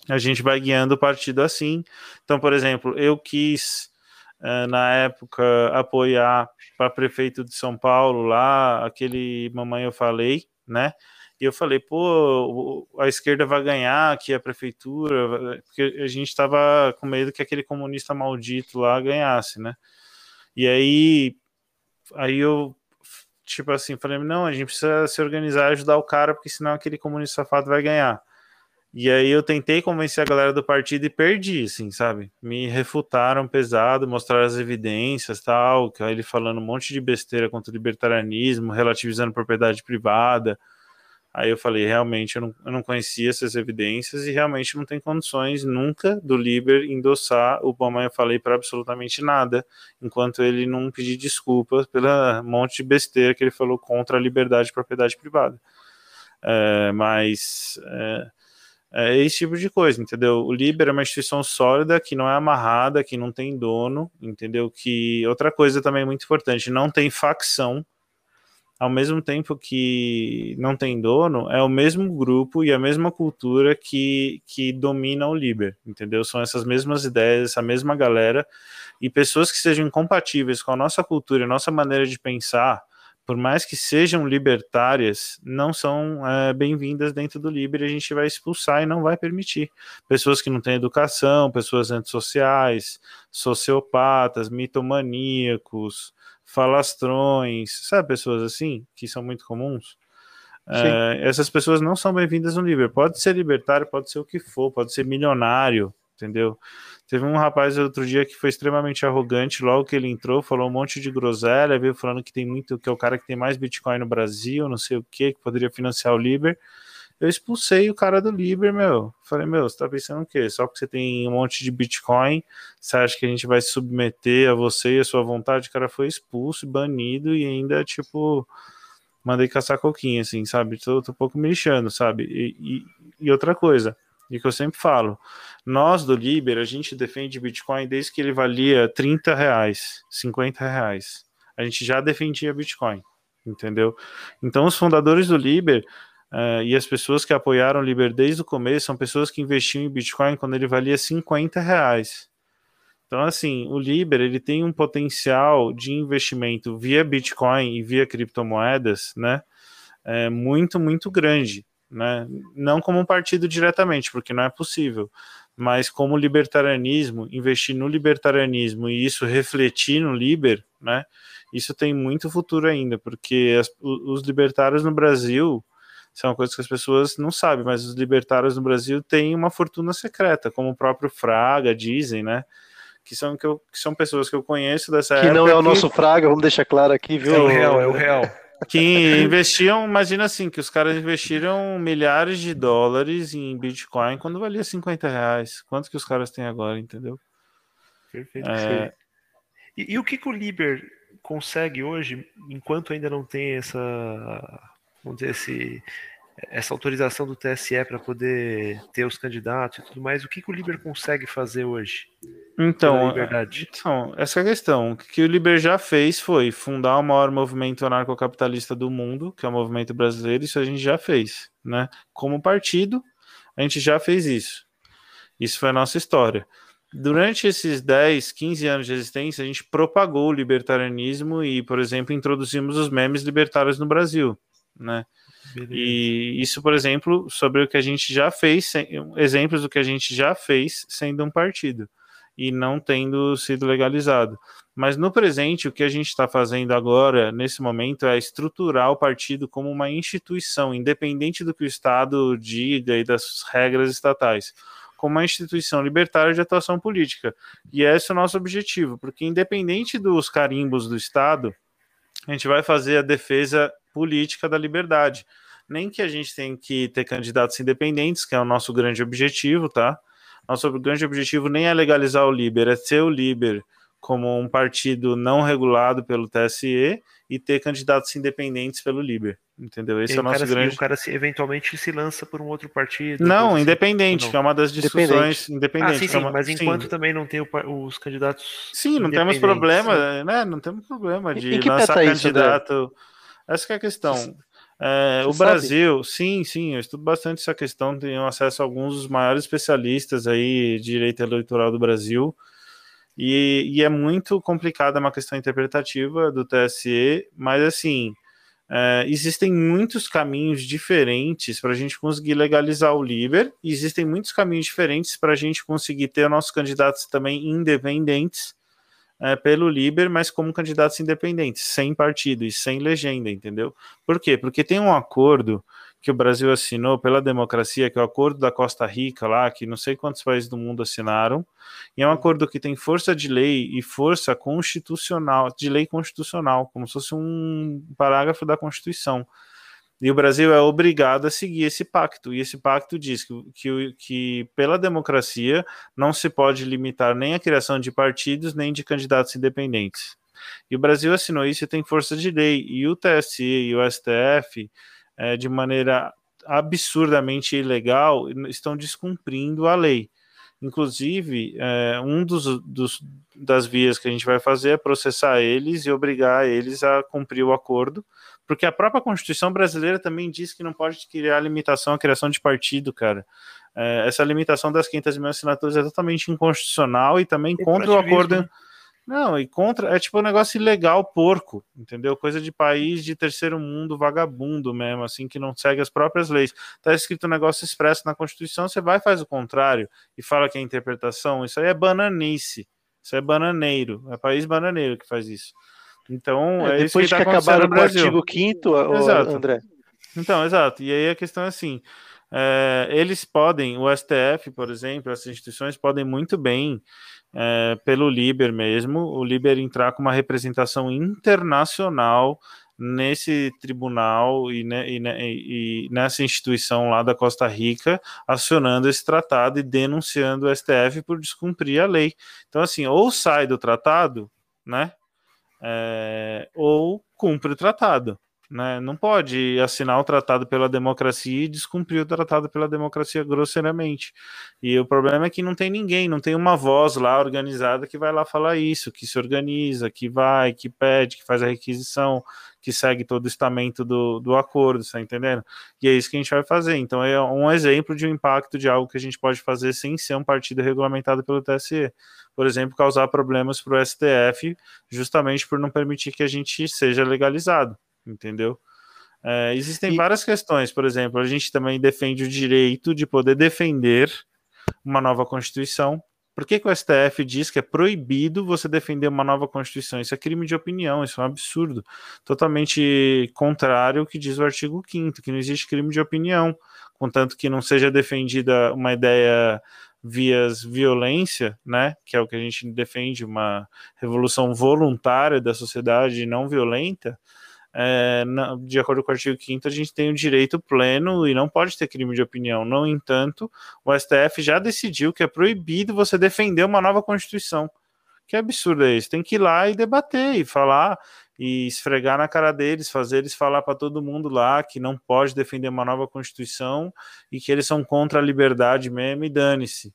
a gente vai guiando o partido assim. Então, por exemplo, eu quis, na época, apoiar para prefeito de São Paulo lá, aquele Mamãe Eu Falei, né? E eu falei, pô, a esquerda vai ganhar aqui a prefeitura, porque a gente estava com medo que aquele comunista maldito lá ganhasse, né? E aí aí eu, tipo assim, falei, não, a gente precisa se organizar e ajudar o cara, porque senão aquele comunista safado vai ganhar. E aí eu tentei convencer a galera do partido e perdi, assim, sabe? Me refutaram pesado, mostraram as evidências, tal, que ele falando um monte de besteira contra o libertarianismo, relativizando propriedade privada, Aí eu falei, realmente, eu não, eu não conhecia essas evidências e realmente não tem condições nunca do Liber endossar o Obama, eu falei, para absolutamente nada, enquanto ele não pedir desculpas pela monte de besteira que ele falou contra a liberdade de propriedade privada. É, mas é, é esse tipo de coisa, entendeu? O Liber é uma instituição sólida, que não é amarrada, que não tem dono, entendeu? Que outra coisa também muito importante, não tem facção, ao mesmo tempo que não tem dono, é o mesmo grupo e a mesma cultura que, que domina o Liber, entendeu? São essas mesmas ideias, essa mesma galera, e pessoas que sejam incompatíveis com a nossa cultura, a nossa maneira de pensar, por mais que sejam libertárias, não são é, bem-vindas dentro do Liber e a gente vai expulsar e não vai permitir. Pessoas que não têm educação, pessoas antissociais, sociopatas, mitomaníacos, falastrões, sabe, pessoas assim, que são muito comuns. É, essas pessoas não são bem-vindas no Liber. Pode ser libertário, pode ser o que for, pode ser milionário, entendeu? Teve um rapaz outro dia que foi extremamente arrogante, logo que ele entrou, falou um monte de groselha, veio falando que tem muito, que é o cara que tem mais Bitcoin no Brasil, não sei o que, que poderia financiar o Liber. Eu expulsei o cara do Liber, meu. Falei, meu, você tá pensando o quê? Só porque você tem um monte de Bitcoin, você acha que a gente vai se submeter a você e a sua vontade? O cara foi expulso, banido e ainda, tipo, mandei caçar coquinha, assim, sabe? Tô, tô um pouco me lixando, sabe? E, e, e outra coisa, e que eu sempre falo, nós do Liber, a gente defende Bitcoin desde que ele valia 30 reais, 50 reais. A gente já defendia Bitcoin, entendeu? Então, os fundadores do Liber Uh, e as pessoas que apoiaram o Liber desde o começo são pessoas que investiam em Bitcoin quando ele valia 50 reais. Então, assim, o Liber ele tem um potencial de investimento via Bitcoin e via criptomoedas, né? É muito, muito grande, né? Não como um partido diretamente, porque não é possível, mas como libertarianismo, investir no libertarianismo e isso refletir no Liber, né? Isso tem muito futuro ainda, porque as, os libertários no Brasil isso é uma coisa que as pessoas não sabem, mas os libertários no Brasil têm uma fortuna secreta, como o próprio Fraga dizem, né? Que são, que, eu, que são pessoas que eu conheço dessa que época. Que não é o que... nosso Fraga, vamos deixar claro aqui, viu? É o real, é o real. Que investiam, imagina assim, que os caras investiram milhares de dólares em Bitcoin quando valia 50 reais. Quanto que os caras têm agora, entendeu? Perfeito. É... E, e o que, que o Liber consegue hoje, enquanto ainda não tem essa vamos dizer, esse, essa autorização do TSE para poder ter os candidatos e tudo mais, o que, que o Liber consegue fazer hoje? Então, então, essa é a questão. O que o Liber já fez foi fundar o maior movimento anarcocapitalista do mundo, que é o movimento brasileiro, isso a gente já fez, né? Como partido, a gente já fez isso. Isso foi a nossa história. Durante esses 10, 15 anos de existência, a gente propagou o libertarianismo e, por exemplo, introduzimos os memes libertários no Brasil, né? Beleza. E isso, por exemplo, sobre o que a gente já fez, exemplos do que a gente já fez sendo um partido e não tendo sido legalizado. Mas no presente, o que a gente está fazendo agora, nesse momento, é estruturar o partido como uma instituição, independente do que o Estado diga e das regras estatais, como uma instituição libertária de atuação política. E esse é o nosso objetivo, porque independente dos carimbos do Estado, a gente vai fazer a defesa política da liberdade. Nem que a gente tenha que ter candidatos independentes, que é o nosso grande objetivo, tá? Nosso grande objetivo nem é legalizar o Liber, é ter o Liber como um partido não regulado pelo TSE e ter candidatos independentes pelo Liber. Entendeu? Esse e é o nosso cara, grande. O cara se, eventualmente se lança por um outro partido. Não, independente, que é uma das discussões. Independente, ah, sim, sim, é uma... mas enquanto sim. também não tem o, os candidatos. Sim, não temos problema, né? Não temos problema de lançar tá candidato. Isso, Essa é a questão. É, o Brasil, sim, sim, eu estudo bastante essa questão, tenho acesso a alguns dos maiores especialistas aí de direito eleitoral do Brasil, e, e é muito complicada uma questão interpretativa do TSE, mas assim, é, existem muitos caminhos diferentes para a gente conseguir legalizar o Liber, e existem muitos caminhos diferentes para a gente conseguir ter nossos candidatos também independentes, é, pelo Liber, mas como candidatos independentes, sem partido e sem legenda, entendeu? Por quê? Porque tem um acordo que o Brasil assinou pela democracia, que é o acordo da Costa Rica lá, que não sei quantos países do mundo assinaram, e é um acordo que tem força de lei e força constitucional, de lei constitucional, como se fosse um parágrafo da Constituição. E o Brasil é obrigado a seguir esse pacto. E esse pacto diz que, que, que, pela democracia, não se pode limitar nem a criação de partidos, nem de candidatos independentes. E o Brasil assinou isso e tem força de lei. E o TSE e o STF, é, de maneira absurdamente ilegal, estão descumprindo a lei. Inclusive, é, um dos, dos, das vias que a gente vai fazer é processar eles e obrigar eles a cumprir o acordo porque a própria Constituição brasileira também diz que não pode criar limitação à criação de partido, cara. É, essa limitação das 500 mil assinaturas é totalmente inconstitucional e também contra o acordo. Né? Não, e contra. É tipo um negócio ilegal, porco, entendeu? Coisa de país de terceiro mundo, vagabundo mesmo, assim, que não segue as próprias leis. Tá escrito um negócio expresso na Constituição, você vai e faz o contrário e fala que é interpretação. Isso aí é bananice. Isso é bananeiro. É país bananeiro que faz isso. Então, é, é depois isso que, que tá acabaram o artigo 5 André. Então, exato. E aí a questão é assim: é, eles podem, o STF, por exemplo, essas instituições podem muito bem, é, pelo Liber mesmo, o Liber entrar com uma representação internacional nesse tribunal e, né, e, né, e, nessa instituição lá da Costa Rica, acionando esse tratado e denunciando o STF por descumprir a lei. Então, assim, ou sai do tratado, né? É, ou cumpre o tratado. Né? Não pode assinar o tratado pela democracia e descumprir o tratado pela democracia grosseiramente. E o problema é que não tem ninguém, não tem uma voz lá organizada que vai lá falar isso, que se organiza, que vai, que pede, que faz a requisição, que segue todo o estamento do, do acordo, está entendendo? E é isso que a gente vai fazer. Então é um exemplo de um impacto de algo que a gente pode fazer sem ser um partido regulamentado pelo TSE. Por exemplo, causar problemas para o STF, justamente por não permitir que a gente seja legalizado entendeu? É, existem e... várias questões, por exemplo, a gente também defende o direito de poder defender uma nova Constituição. Por que, que o STF diz que é proibido você defender uma nova Constituição? Isso é crime de opinião, isso é um absurdo. Totalmente contrário ao que diz o artigo 5 que não existe crime de opinião, contanto que não seja defendida uma ideia vias violência, né, que é o que a gente defende, uma revolução voluntária da sociedade não violenta, é, de acordo com o artigo 5 a gente tem o direito pleno e não pode ter crime de opinião. No entanto, o STF já decidiu que é proibido você defender uma nova Constituição. Que absurdo é isso? Tem que ir lá e debater e falar e esfregar na cara deles, fazer eles falar para todo mundo lá que não pode defender uma nova Constituição e que eles são contra a liberdade mesmo e dane-se.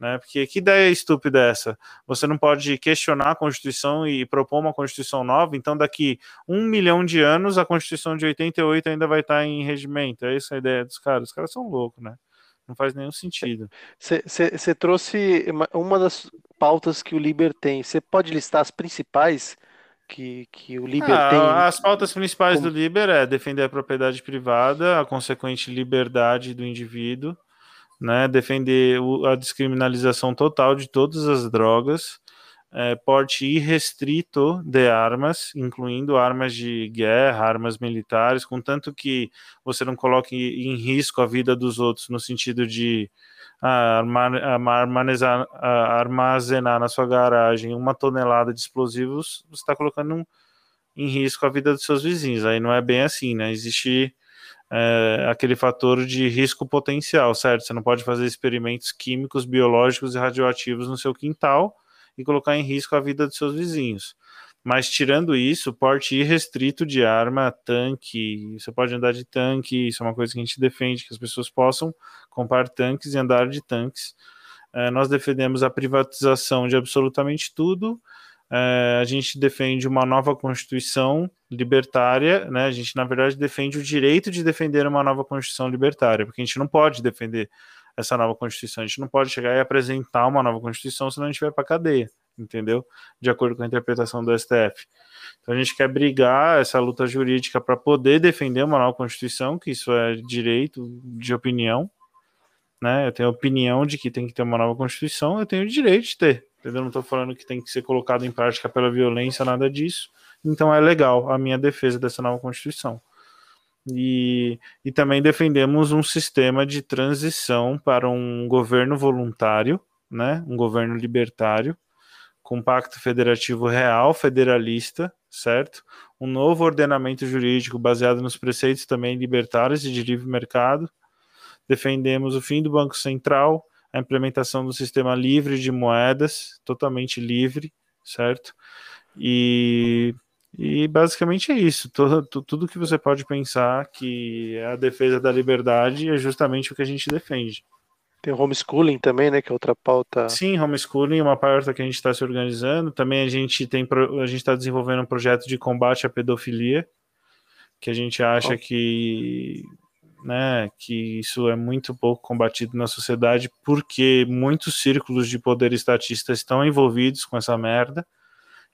Né? Porque que ideia estúpida é essa? Você não pode questionar a Constituição e propor uma Constituição nova, então daqui um milhão de anos a Constituição de 88 ainda vai estar em regimento. É essa a ideia dos caras. Os caras são loucos, né? Não faz nenhum sentido. Você trouxe uma das pautas que o Liber tem. Você pode listar as principais que, que o Liber ah, tem? As pautas principais Como... do Liber é defender a propriedade privada, a consequente liberdade do indivíduo, né, defender a descriminalização total de todas as drogas, é, porte irrestrito de armas, incluindo armas de guerra, armas militares, contanto que você não coloque em risco a vida dos outros, no sentido de ah, armazenar, armazenar na sua garagem uma tonelada de explosivos, você está colocando em risco a vida dos seus vizinhos. Aí não é bem assim, né? Existe é, aquele fator de risco potencial, certo? Você não pode fazer experimentos químicos, biológicos e radioativos no seu quintal e colocar em risco a vida dos seus vizinhos. Mas tirando isso, porte irrestrito de arma, tanque, você pode andar de tanque, isso é uma coisa que a gente defende, que as pessoas possam comprar tanques e andar de tanques. É, nós defendemos a privatização de absolutamente tudo, é, a gente defende uma nova Constituição libertária, né? A gente, na verdade, defende o direito de defender uma nova Constituição libertária, porque a gente não pode defender essa nova Constituição, a gente não pode chegar e apresentar uma nova Constituição senão a gente vai para cadeia, entendeu? De acordo com a interpretação do STF. Então a gente quer brigar essa luta jurídica para poder defender uma nova Constituição, que isso é direito de opinião, né? Eu tenho opinião de que tem que ter uma nova Constituição, eu tenho o direito de ter, entendeu? Não estou falando que tem que ser colocado em prática pela violência, nada disso. Então é legal a minha defesa dessa nova Constituição. E, e também defendemos um sistema de transição para um governo voluntário, né? um governo libertário, com pacto federativo real, federalista, certo? Um novo ordenamento jurídico baseado nos preceitos também libertários e de livre mercado. Defendemos o fim do Banco Central, a implementação do sistema livre de moedas, totalmente livre, certo? E, e basicamente é isso. Todo, tudo que você pode pensar que é a defesa da liberdade é justamente o que a gente defende. Tem o homeschooling também, né? Que é outra pauta. Sim, homeschooling é uma pauta que a gente está se organizando. Também a gente tem a gente está desenvolvendo um projeto de combate à pedofilia, que a gente acha oh. que né, que isso é muito pouco combatido na sociedade, porque muitos círculos de poder estatista estão envolvidos com essa merda,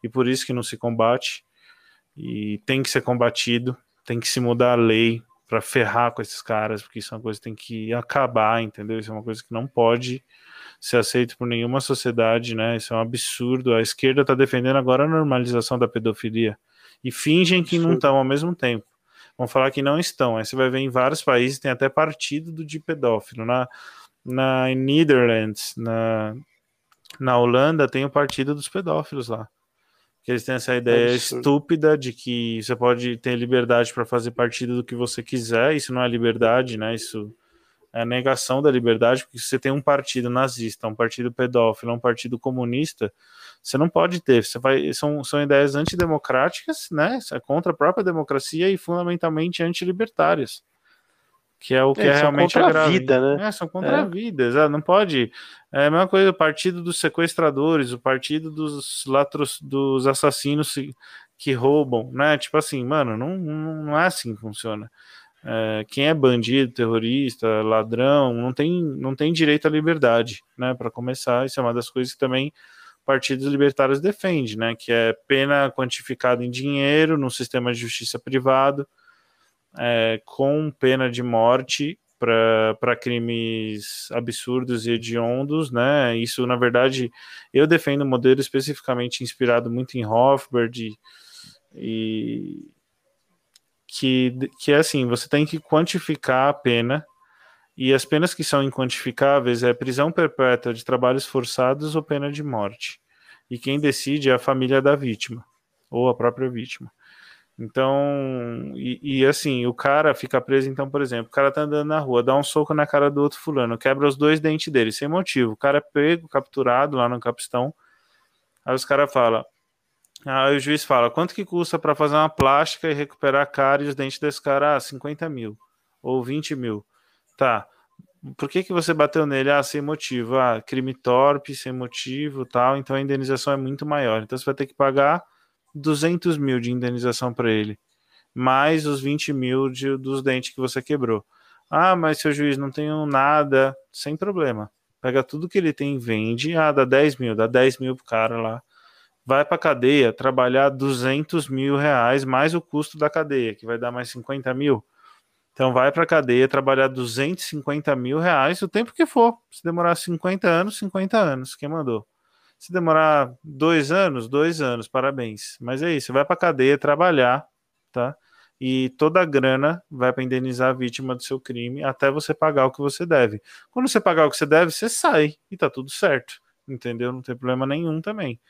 e por isso que não se combate, e tem que ser combatido, tem que se mudar a lei para ferrar com esses caras, porque isso é uma coisa que tem que acabar, entendeu? Isso é uma coisa que não pode ser aceito por nenhuma sociedade, né? Isso é um absurdo. A esquerda está defendendo agora a normalização da pedofilia e fingem que não estão ao mesmo tempo vão falar que não estão. Aí você vai ver em vários países tem até partido do de pedófilo. Na, na Netherlands, na, na Holanda, tem o partido dos pedófilos lá. Que eles têm essa ideia é estúpida de que você pode ter liberdade para fazer partido do que você quiser. Isso não é liberdade, né? Isso a negação da liberdade, porque se você tem um partido nazista, um partido pedófilo, um partido comunista, você não pode ter. Você vai, são, são ideias antidemocráticas, né? É contra a própria democracia e fundamentalmente antilibertárias. Que é o que é, é realmente contra a vida, né? É, são contra é. a vida, exato. Não pode. É a mesma coisa, o partido dos sequestradores, o partido dos latros, dos assassinos que roubam, né? Tipo assim, mano, não, não é assim que funciona. É, quem é bandido, terrorista, ladrão, não tem, não tem direito à liberdade, né? Para começar, isso é uma das coisas que também partidos libertários defende, né? Que é pena quantificada em dinheiro no sistema de justiça privado, é, com pena de morte para crimes absurdos e hediondos, né? Isso, na verdade, eu defendo um modelo especificamente inspirado muito em Hofbard e que, que é assim, você tem que quantificar a pena, e as penas que são inquantificáveis é prisão perpétua de trabalhos forçados ou pena de morte. E quem decide é a família da vítima, ou a própria vítima. Então, e, e, assim, o cara fica preso, então, por exemplo, o cara tá andando na rua, dá um soco na cara do outro fulano, quebra os dois dentes dele, sem motivo. O cara é pego, capturado lá no capistão. Aí os caras falam: Aí o juiz fala: quanto que custa para fazer uma plástica e recuperar a cara e os dentes desse cara? Ah, 50 mil ou 20 mil. Tá. Por que, que você bateu nele? Ah, sem motivo. Ah, crime torpe, sem motivo tal. Então a indenização é muito maior. Então você vai ter que pagar 200 mil de indenização para ele, mais os 20 mil de, dos dentes que você quebrou. Ah, mas seu juiz não tem nada, sem problema. Pega tudo que ele tem e vende. Ah, dá 10 mil, dá 10 mil pro cara lá. Vai pra cadeia trabalhar 200 mil reais mais o custo da cadeia, que vai dar mais 50 mil. Então vai pra cadeia trabalhar 250 mil reais o tempo que for. Se demorar 50 anos, 50 anos. Quem mandou? Se demorar dois anos, dois anos, parabéns. Mas é isso, vai para cadeia trabalhar, tá? E toda a grana vai para indenizar a vítima do seu crime até você pagar o que você deve. Quando você pagar o que você deve, você sai e tá tudo certo, entendeu? Não tem problema nenhum também.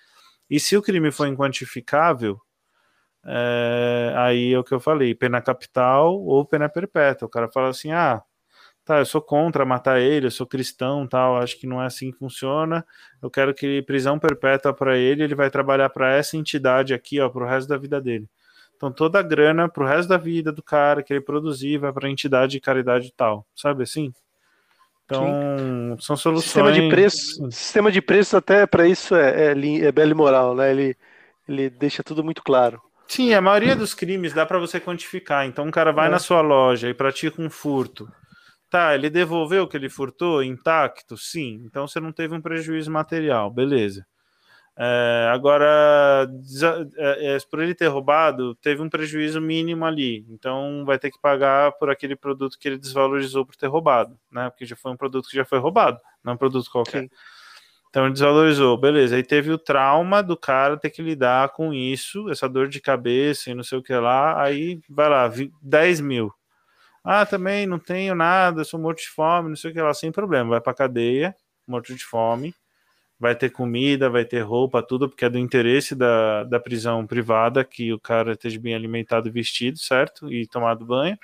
E se o crime for inquantificável, é, aí é o que eu falei, pena capital ou pena perpétua. O cara fala assim, ah, tá, eu sou contra matar ele, eu sou cristão, tal, acho que não é assim que funciona. Eu quero que prisão perpétua para ele, ele vai trabalhar para essa entidade aqui, ó, pro resto da vida dele. Então toda a grana pro resto da vida do cara que ele produzir vai para entidade de caridade tal, sabe assim? Então, Sim. são soluções. Sistema de preço, sistema de preço até para isso é, é, é belo e moral, né? Ele, ele deixa tudo muito claro. Sim, a maioria dos crimes dá para você quantificar. Então, um cara vai é. na sua loja e pratica um furto. Tá, ele devolveu o que ele furtou intacto? Sim. Então você não teve um prejuízo material, beleza. É, agora, é, é, por ele ter roubado, teve um prejuízo mínimo ali. Então vai ter que pagar por aquele produto que ele desvalorizou por ter roubado, né? Porque já foi um produto que já foi roubado, não um produto qualquer. Sim. Então ele desvalorizou, beleza. Aí teve o trauma do cara ter que lidar com isso, essa dor de cabeça e não sei o que lá. Aí vai lá, 10 mil. Ah, também não tenho nada, sou morto de fome, não sei o que lá, sem problema. Vai pra cadeia, morto de fome, vai ter comida, vai ter roupa, tudo, porque é do interesse da, da prisão privada que o cara esteja bem alimentado e vestido, certo? E tomado banho.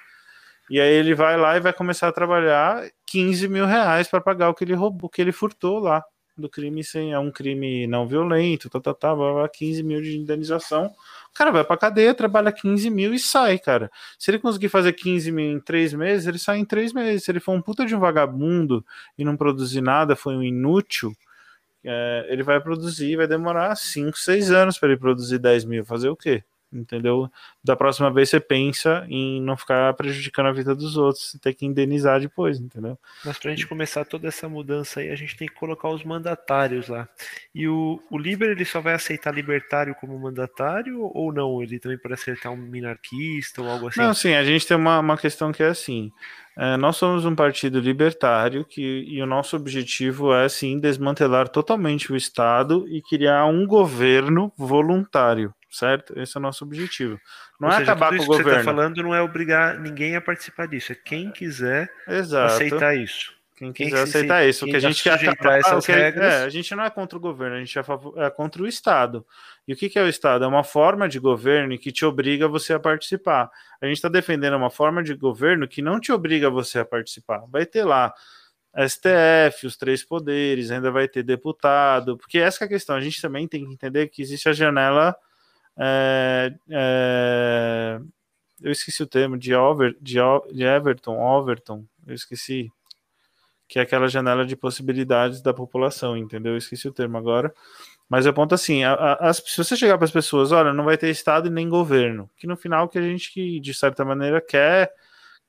E aí ele vai lá e vai começar a trabalhar 15 mil reais para pagar o que ele roubou, que ele furtou lá do crime sem é um crime não violento, tá, tá, tá, 15 mil de indenização. O cara vai pra cadeia, trabalha 15 mil e sai, cara. Se ele conseguir fazer 15 mil em três meses, ele sai em três meses. Se ele for um puta de um vagabundo e não produzir nada, foi um inútil, é, ele vai produzir, vai demorar 5, 6 anos para ele produzir 10 mil. Fazer o quê? Entendeu? Da próxima vez você pensa em não ficar prejudicando a vida dos outros, e ter que indenizar depois, entendeu? Mas para a gente começar toda essa mudança aí, a gente tem que colocar os mandatários lá. E o, o Liber, ele só vai aceitar libertário como mandatário ou não? Ele também pode aceitar um minarquista ou algo assim? Não, sim, a gente tem uma, uma questão que é assim. É, nós somos um partido libertário que, e o nosso objetivo é, sim, desmantelar totalmente o Estado e criar um governo voluntário certo? Esse é o nosso objetivo. Não Ou é seja, acabar com o governo. O que você está falando não é obrigar ninguém a participar disso, é quem quiser Exato. aceitar isso. Quem quiser quem aceitar se, isso. O que a gente quer acabar, essas que, regras. É, a gente não é contra o governo, a gente é, é, contra o Estado. E o que, que é o Estado? É uma forma de governo que te obriga você a participar. A gente está defendendo uma forma de governo que não te obriga você a participar. Vai ter lá STF, os três poderes, ainda vai ter deputado, porque essa é a questão. A gente também tem que entender que existe a janela é, é, eu esqueci o termo de, over, de, de Everton, Overton, eu esqueci, que é aquela janela de possibilidades da população, entendeu? Eu esqueci o termo agora. Mas eu ponto assim: a, a, se você chegar para as pessoas, olha, não vai ter Estado e nem governo, que no final que a gente, de certa maneira, quer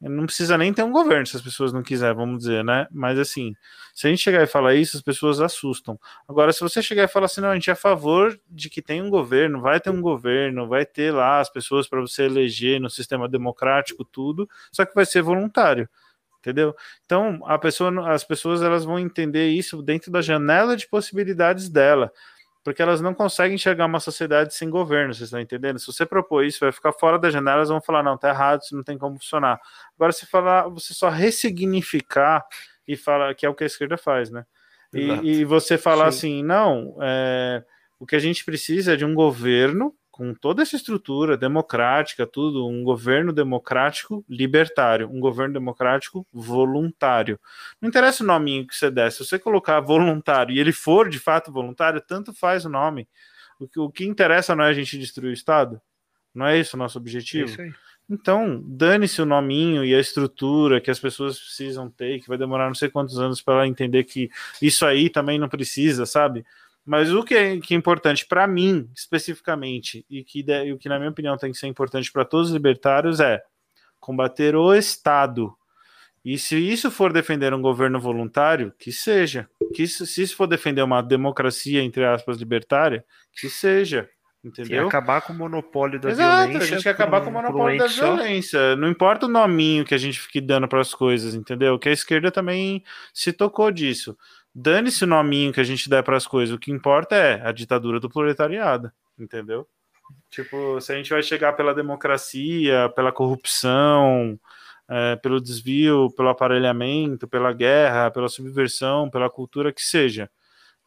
não precisa nem ter um governo se as pessoas não quiserem, vamos dizer, né? Mas assim, se a gente chegar e falar isso, as pessoas assustam. Agora, se você chegar e falar assim, não, a gente é a favor de que tenha um governo, vai ter um governo, vai ter lá as pessoas para você eleger no sistema democrático, tudo, só que vai ser voluntário. Entendeu? Então, pessoa, as pessoas elas vão entender isso dentro da janela de possibilidades dela porque elas não conseguem enxergar uma sociedade sem governo, vocês estão entendendo? Se você propor isso, vai ficar fora da janela, elas vão falar, não, tá errado, isso não tem como funcionar. Agora, se falar, você só ressignificar e falar, que é o que a esquerda faz, né? E, e você falar Sim. assim, não, é, o que a gente precisa é de um governo com toda essa estrutura democrática, tudo, um governo democrático libertário, um governo democrático voluntário. Não interessa o nome que você der, se você colocar voluntário e ele for de fato voluntário, tanto faz o nome. O que, o que interessa não é a gente destruir o Estado? Não é esse o nosso objetivo? É isso. Então, dane-se o nominho e a estrutura que as pessoas precisam ter, que vai demorar não sei quantos anos para entender que isso aí também não precisa, sabe? Mas o que é, que é importante para mim, especificamente, e que, o que, na minha opinião, tem que ser importante para todos os libertários é combater o Estado. E se isso for defender um governo voluntário, que seja. Que isso, se isso for defender uma democracia, entre aspas, libertária, que seja. Entendeu? acabar com o monopólio da Exato, violência. A gente quer acabar com o monopólio da violência. Não importa o nominho que a gente fique dando para as coisas, entendeu? Que a esquerda também se tocou disso. Dane-se o nominho que a gente der para as coisas. O que importa é a ditadura do proletariado, entendeu? Tipo, se a gente vai chegar pela democracia, pela corrupção, é, pelo desvio, pelo aparelhamento, pela guerra, pela subversão, pela cultura que seja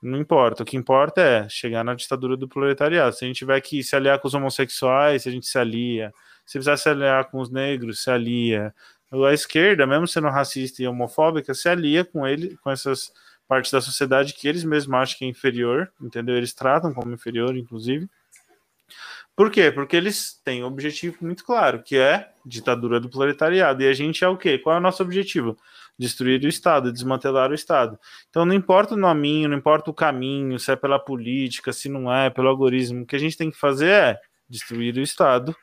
não importa. O que importa é chegar na ditadura do proletariado. Se a gente tiver que se aliar com os homossexuais, a gente se alia. Se precisar se aliar com os negros, se alia. A esquerda, mesmo sendo racista e homofóbica, se alia com ele, com essas partes da sociedade que eles mesmos acham que é inferior, entendeu? Eles tratam como inferior, inclusive. Por quê? Porque eles têm um objetivo muito claro, que é ditadura do proletariado. E a gente é o quê? Qual é o nosso objetivo? Destruir o Estado, desmantelar o Estado. Então não importa o nominho, não importa o caminho, se é pela política, se não é, pelo algoritmo. O que a gente tem que fazer é destruir o Estado.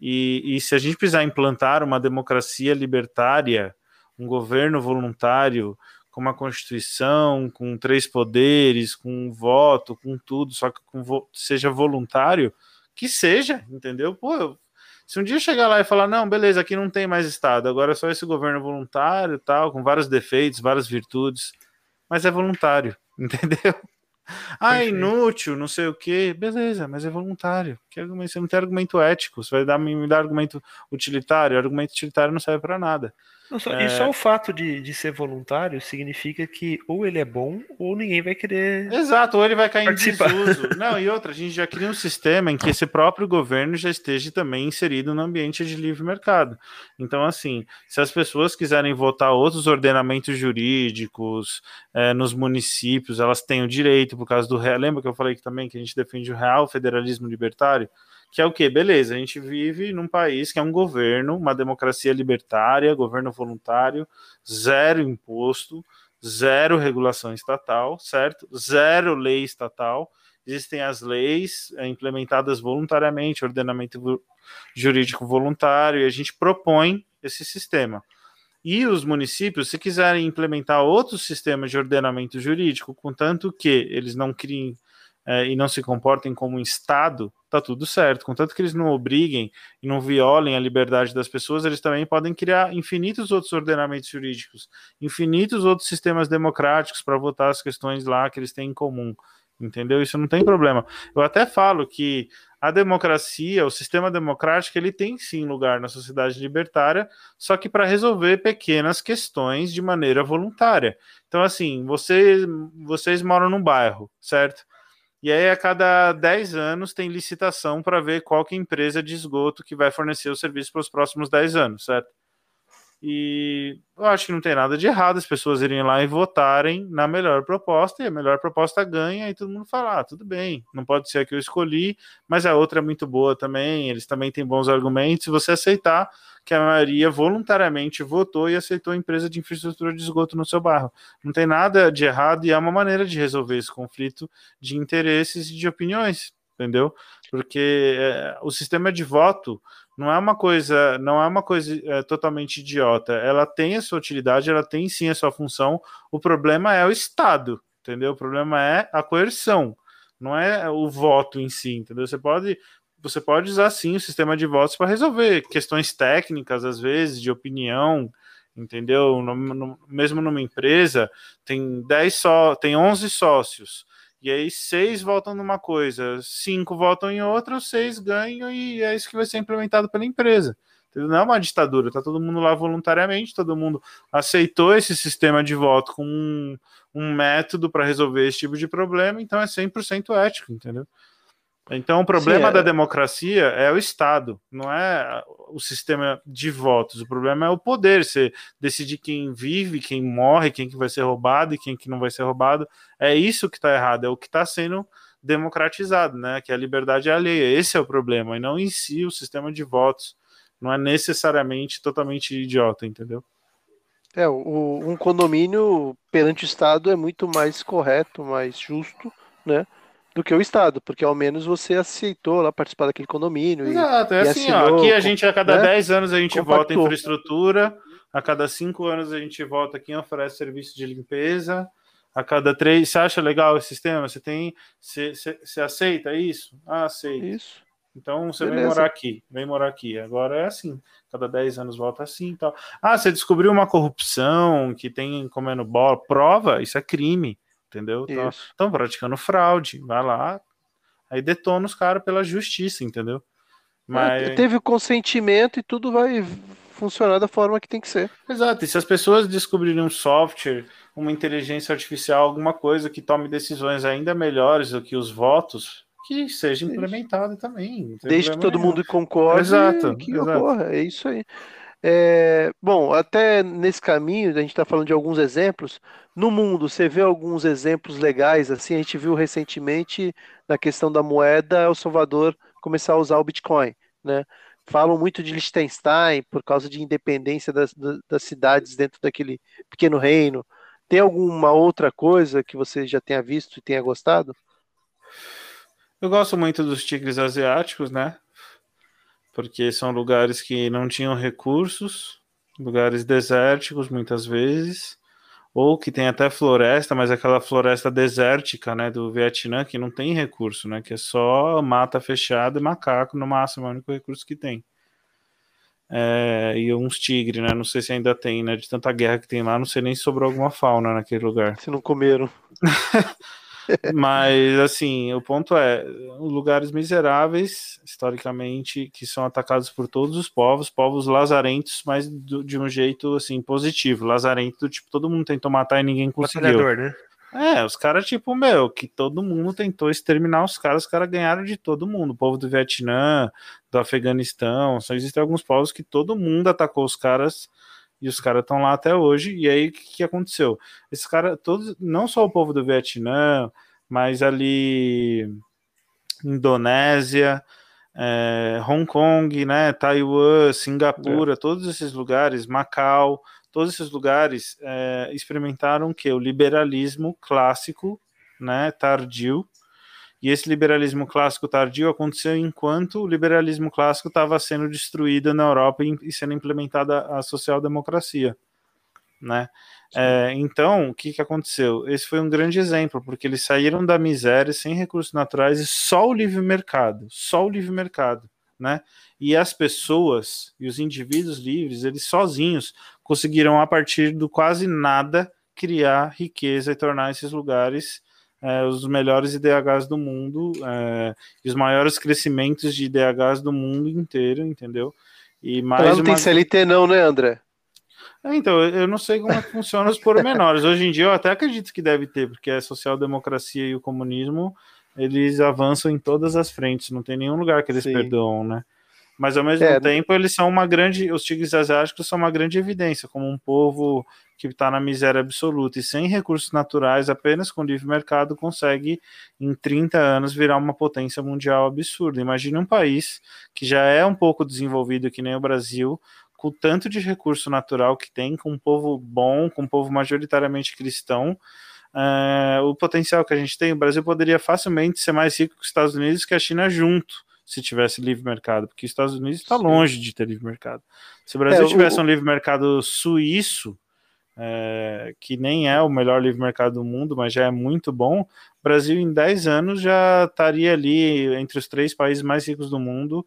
E, e se a gente precisar implantar uma democracia libertária, um governo voluntário, com uma constituição, com três poderes, com um voto, com tudo, só que com vo seja voluntário, que seja, entendeu? Pô, se um dia chegar lá e falar, não, beleza, aqui não tem mais Estado, agora é só esse governo voluntário tal, com vários defeitos, várias virtudes, mas é voluntário, entendeu? Ah, inútil, não sei o que, beleza, mas é voluntário. Que argumento, você não tem argumento ético, você vai dar, me dar argumento utilitário, argumento utilitário não serve para nada. Não, só, é... E só o fato de, de ser voluntário significa que ou ele é bom ou ninguém vai querer. Exato, ou ele vai cair participar. em desuso. Não, e outra, a gente já cria um sistema em que esse próprio governo já esteja também inserido no ambiente de livre mercado. Então, assim, se as pessoas quiserem votar outros ordenamentos jurídicos é, nos municípios, elas têm o direito, por causa do. Lembra que eu falei que também que a gente defende o real federalismo libertário? Que é o que? Beleza, a gente vive num país que é um governo, uma democracia libertária, governo voluntário, zero imposto, zero regulação estatal, certo? Zero lei estatal. Existem as leis é, implementadas voluntariamente, ordenamento jurídico voluntário, e a gente propõe esse sistema. E os municípios, se quiserem implementar outros sistemas de ordenamento jurídico, contanto que eles não criem é, e não se comportem como um Estado, tá tudo certo. Contanto que eles não obriguem e não violem a liberdade das pessoas, eles também podem criar infinitos outros ordenamentos jurídicos, infinitos outros sistemas democráticos para votar as questões lá que eles têm em comum. Entendeu? Isso não tem problema. Eu até falo que a democracia, o sistema democrático, ele tem sim lugar na sociedade libertária, só que para resolver pequenas questões de maneira voluntária. Então, assim, vocês, vocês moram num bairro, certo? E aí, a cada 10 anos, tem licitação para ver qual que é a empresa de esgoto que vai fornecer o serviço para os próximos 10 anos, certo? E eu acho que não tem nada de errado as pessoas irem lá e votarem na melhor proposta, e a melhor proposta ganha, e todo mundo fala: ah, tudo bem, não pode ser a que eu escolhi, mas a outra é muito boa também, eles também têm bons argumentos. Se você aceitar que a maioria voluntariamente votou e aceitou a empresa de infraestrutura de esgoto no seu bairro, não tem nada de errado e é uma maneira de resolver esse conflito de interesses e de opiniões, entendeu? Porque é, o sistema de voto não é uma coisa, não é uma coisa é, totalmente idiota. Ela tem a sua utilidade, ela tem sim a sua função. O problema é o Estado, entendeu? O problema é a coerção, não é o voto em si, entendeu? Você pode você pode usar sim o sistema de votos para resolver questões técnicas, às vezes, de opinião, entendeu? No, no, mesmo numa empresa, tem 10 só, tem 11 sócios. E aí seis votam numa coisa, cinco votam em outra, seis ganham e é isso que vai ser implementado pela empresa. Não é uma ditadura, tá todo mundo lá voluntariamente, todo mundo aceitou esse sistema de voto com um, um método para resolver esse tipo de problema, então é 100% ético, entendeu? Então, o problema Sim, é... da democracia é o Estado, não é o sistema de votos. O problema é o poder, você decidir quem vive, quem morre, quem que vai ser roubado e quem que não vai ser roubado. É isso que está errado, é o que está sendo democratizado, né? Que a liberdade é alheia. Esse é o problema, e não em si o sistema de votos. Não é necessariamente totalmente idiota, entendeu? É, o, um condomínio perante o Estado é muito mais correto, mais justo, né? Do que o Estado, porque ao menos você aceitou lá participar daquele condomínio. Exato, é assim, ó, aqui a gente a cada né? 10 anos a gente Compactou. vota em infraestrutura, a cada 5 anos a gente vota quem oferece serviço de limpeza, a cada três. Você acha legal esse sistema? Você tem. Você, você, você aceita isso? Ah, aceita. Isso. Então você Beleza. vem morar aqui, vem morar aqui. Agora é assim, cada 10 anos volta assim e tal. Ah, você descobriu uma corrupção que tem comendo bola, prova, isso é crime, entendeu? Estão praticando fraude, vai lá, aí detona os caras pela justiça, entendeu? É, Mas... Teve o consentimento e tudo vai funcionar da forma que tem que ser. Exato, e se as pessoas descobrirem um software, uma inteligência artificial, alguma coisa que tome decisões ainda melhores do que os votos, que seja implementado também. Desde que todo mundo concorde exato, que exato. ocorra. É isso aí. É, bom, até nesse caminho, a gente está falando de alguns exemplos. No mundo, você vê alguns exemplos legais, assim, a gente viu recentemente na questão da moeda, El Salvador começar a usar o Bitcoin, né? Falam muito de Liechtenstein por causa de independência das, das cidades dentro daquele pequeno reino. Tem alguma outra coisa que você já tenha visto e tenha gostado? Eu gosto muito dos tigres asiáticos, né? Porque são lugares que não tinham recursos, lugares desérticos muitas vezes, ou que tem até floresta, mas aquela floresta desértica, né, do Vietnã que não tem recurso, né, que é só mata fechada e macaco no máximo, é o único recurso que tem. É, e uns tigres, né? Não sei se ainda tem, né? De tanta guerra que tem lá, não sei nem se sobrou alguma fauna naquele lugar. Se não comeram. Mas, assim, o ponto é: lugares miseráveis, historicamente, que são atacados por todos os povos, povos lazarentos, mas do, de um jeito, assim, positivo. Lazarento, do tipo, todo mundo tentou matar e ninguém conseguiu. né? É, os caras, tipo, meu, que todo mundo tentou exterminar os caras, os caras ganharam de todo mundo. O povo do Vietnã, do Afeganistão, só existem alguns povos que todo mundo atacou os caras e os caras estão lá até hoje. E aí o que, que aconteceu? Esses caras, todos, não só o povo do Vietnã, mas ali Indonésia, é, Hong Kong, né, Taiwan, Singapura, é. todos esses lugares, Macau, todos esses lugares é, experimentaram que o liberalismo clássico, né, tardio, e esse liberalismo clássico tardio aconteceu enquanto o liberalismo clássico estava sendo destruído na Europa e sendo implementada a social-democracia, né? É, então, o que, que aconteceu? Esse foi um grande exemplo, porque eles saíram da miséria sem recursos naturais e só o livre mercado, só o livre mercado, né? E as pessoas e os indivíduos livres, eles sozinhos conseguiram a partir do quase nada criar riqueza e tornar esses lugares é, os melhores IDHs do mundo é, e os maiores crescimentos de IDHs do mundo inteiro, entendeu? E mais Ela não uma... tem CLT não, né, André? É, então, eu não sei como é que funciona os pormenores. Hoje em dia eu até acredito que deve ter, porque a social-democracia e o comunismo, eles avançam em todas as frentes, não tem nenhum lugar que eles Sim. perdoam, né? Mas ao mesmo é, tempo, eles são uma grande. Os tigres asiáticos são uma grande evidência, como um povo que está na miséria absoluta e sem recursos naturais, apenas com livre mercado, consegue em 30 anos virar uma potência mundial absurda. Imagine um país que já é um pouco desenvolvido, que nem o Brasil, com o tanto de recurso natural que tem, com um povo bom, com um povo majoritariamente cristão. Uh, o potencial que a gente tem, o Brasil poderia facilmente ser mais rico que os Estados Unidos que a China junto se tivesse livre mercado, porque os Estados Unidos está longe de ter livre mercado. Se o Brasil é, tivesse o... um livre mercado suíço, é, que nem é o melhor livre mercado do mundo, mas já é muito bom, o Brasil em 10 anos já estaria ali entre os três países mais ricos do mundo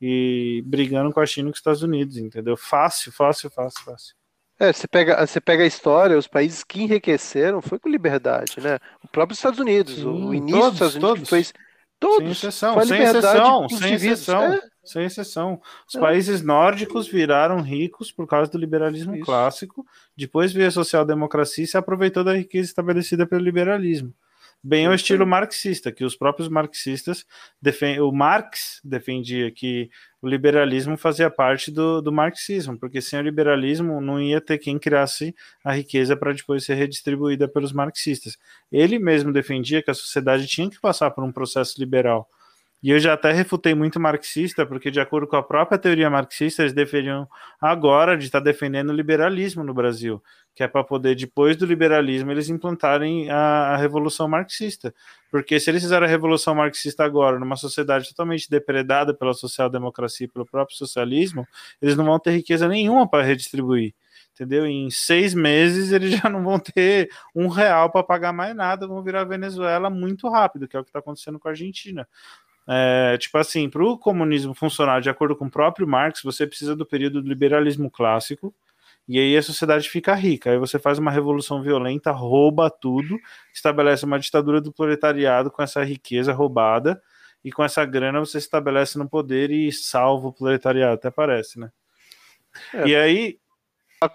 e brigando com a China e com os Estados Unidos, entendeu? Fácil, fácil, fácil, fácil. É, você pega, você pega a história, os países que enriqueceram foi com liberdade, né? O próprio Estados Unidos, Sim, o início todos, dos Estados Unidos todos. fez Todos. Sem exceção, sem exceção, sem exceção, é. Sem exceção. Os é. países nórdicos viraram ricos por causa do liberalismo Isso. clássico, depois veio a social-democracia e se aproveitou da riqueza estabelecida pelo liberalismo. bem ao estilo marxista, que os próprios marxistas defendem, o Marx defendia que o liberalismo fazia parte do, do marxismo, porque sem o liberalismo não ia ter quem criasse a riqueza para depois ser redistribuída pelos marxistas. Ele mesmo defendia que a sociedade tinha que passar por um processo liberal. E eu já até refutei muito marxista, porque de acordo com a própria teoria marxista, eles deveriam agora de estar defendendo o liberalismo no Brasil, que é para poder, depois do liberalismo, eles implantarem a, a, revolução marxista. Porque se eles fizeram a revolução marxista agora, numa sociedade totalmente depredada pela social-democracia e pelo próprio socialismo, eles não vão ter riqueza nenhuma para redistribuir. Entendeu? Em seis meses eles já não vão ter um real para pagar mais nada, vão virar Venezuela muito rápido, que é o que está acontecendo com a Argentina. É, tipo assim, para o comunismo funcionar de acordo com o próprio Marx, você precisa do período do liberalismo clássico, e aí a sociedade fica rica. Aí você faz uma revolução violenta, rouba tudo, estabelece uma ditadura do proletariado com essa riqueza roubada, e com essa grana você se estabelece no poder e salva o proletariado, até parece, né? É. E aí.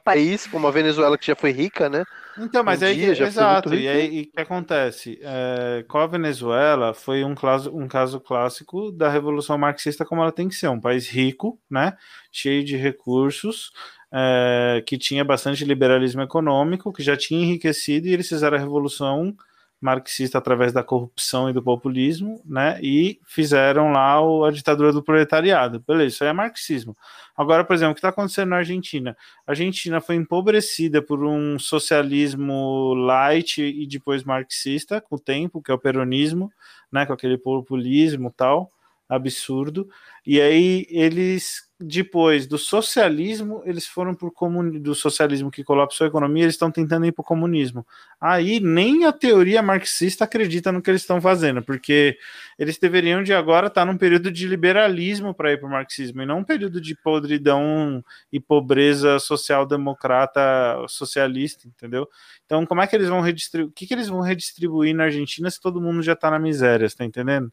País como a Venezuela, que já foi rica, né? Então, mas um aí, dia, exato, e aí o que acontece? É, com a Venezuela foi um caso, um caso clássico da Revolução Marxista como ela tem que ser, um país rico, né, cheio de recursos, é, que tinha bastante liberalismo econômico, que já tinha enriquecido, e eles fizeram a Revolução marxista através da corrupção e do populismo, né? E fizeram lá o, a ditadura do proletariado. Beleza, isso aí é marxismo. Agora, por exemplo, o que está acontecendo na Argentina? A Argentina foi empobrecida por um socialismo light e depois marxista com o tempo, que é o peronismo, né? Com aquele populismo tal absurdo. E aí eles depois do socialismo, eles foram para o comunismo, do socialismo que colapsou a economia, eles estão tentando ir para o comunismo. Aí nem a teoria marxista acredita no que eles estão fazendo, porque eles deveriam de agora estar num período de liberalismo para ir para o marxismo, e não um período de podridão e pobreza social-democrata socialista, entendeu? Então, como é que eles vão redistribuir? O que, que eles vão redistribuir na Argentina se todo mundo já está na miséria, está entendendo?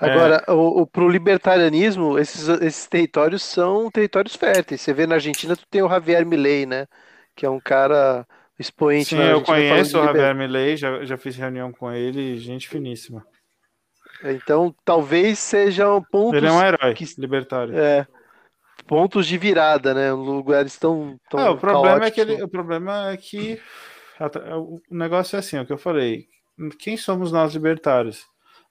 Agora, é... o, o, pro libertarianismo, esses, esses territórios são territórios férteis. Você vê na Argentina, tu tem o Javier Milei, né? Que é um cara expoente Sim, eu conheço o Javier Milei, já, já fiz reunião com ele, gente finíssima. Então, talvez sejam pontos. Ele é um herói que, libertário. É, pontos de virada, né? Lugares tão. tão é, o problema é que ele, o problema é que o negócio é assim, é o que eu falei. Quem somos nós libertários?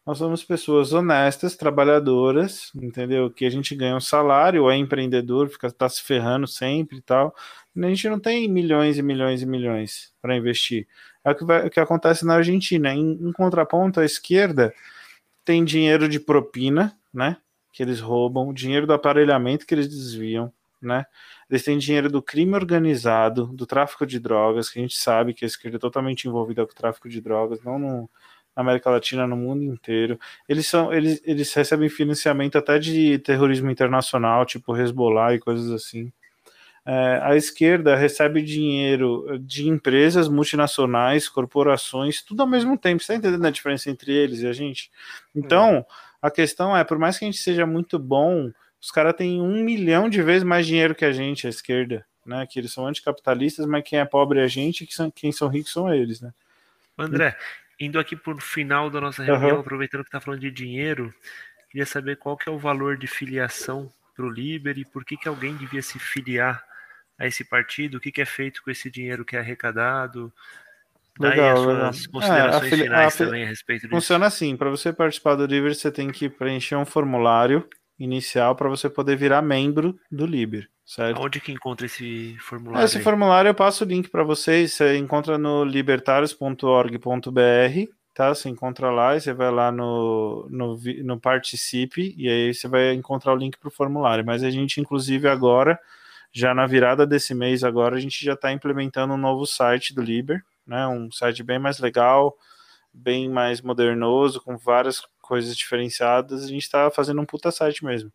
Nós somos pessoas honestas, trabalhadoras, entendeu? Que a gente ganha um salário, é empreendedor, fica tá se ferrando sempre e tal. A gente não tem milhões e milhões e milhões para investir. É o que, vai, o que acontece na Argentina. Em, em contraponto, a esquerda tem dinheiro de propina, né? Que eles roubam, dinheiro do aparelhamento que eles desviam, né? Eles têm dinheiro do crime organizado, do tráfico de drogas, que a gente sabe que a esquerda é totalmente envolvida com o tráfico de drogas, não no, América Latina, no mundo inteiro. Eles são, eles, eles recebem financiamento até de terrorismo internacional, tipo Hezbollah e coisas assim. É, a esquerda recebe dinheiro de empresas multinacionais, corporações, tudo ao mesmo tempo. Você está entendendo a diferença entre eles e a gente? Então, é. a questão é, por mais que a gente seja muito bom, os caras têm um milhão de vezes mais dinheiro que a gente, a esquerda, né? Que eles são anticapitalistas, mas quem é pobre é a gente, são, quem são ricos são eles, né? André, indo aqui para o final da nossa reunião, uhum. aproveitando que está falando de dinheiro, queria saber qual que é o valor de filiação para o Liber e por que, que alguém devia se filiar a esse partido, o que, que é feito com esse dinheiro que é arrecadado. Daí legal, as considerações é, a finais a também a respeito disso. Funciona assim, para você participar do Liber, você tem que preencher um formulário inicial para você poder virar membro do Liber, certo? Onde que encontra esse formulário? Esse aí? formulário eu passo o link para vocês, você encontra no libertarios.org.br, tá? Você encontra lá e você vai lá no, no, no Participe e aí você vai encontrar o link para o formulário. Mas a gente, inclusive, agora, já na virada desse mês agora, a gente já está implementando um novo site do Liber, né? Um site bem mais legal, bem mais modernoso, com várias coisas diferenciadas, a gente está fazendo um puta site mesmo.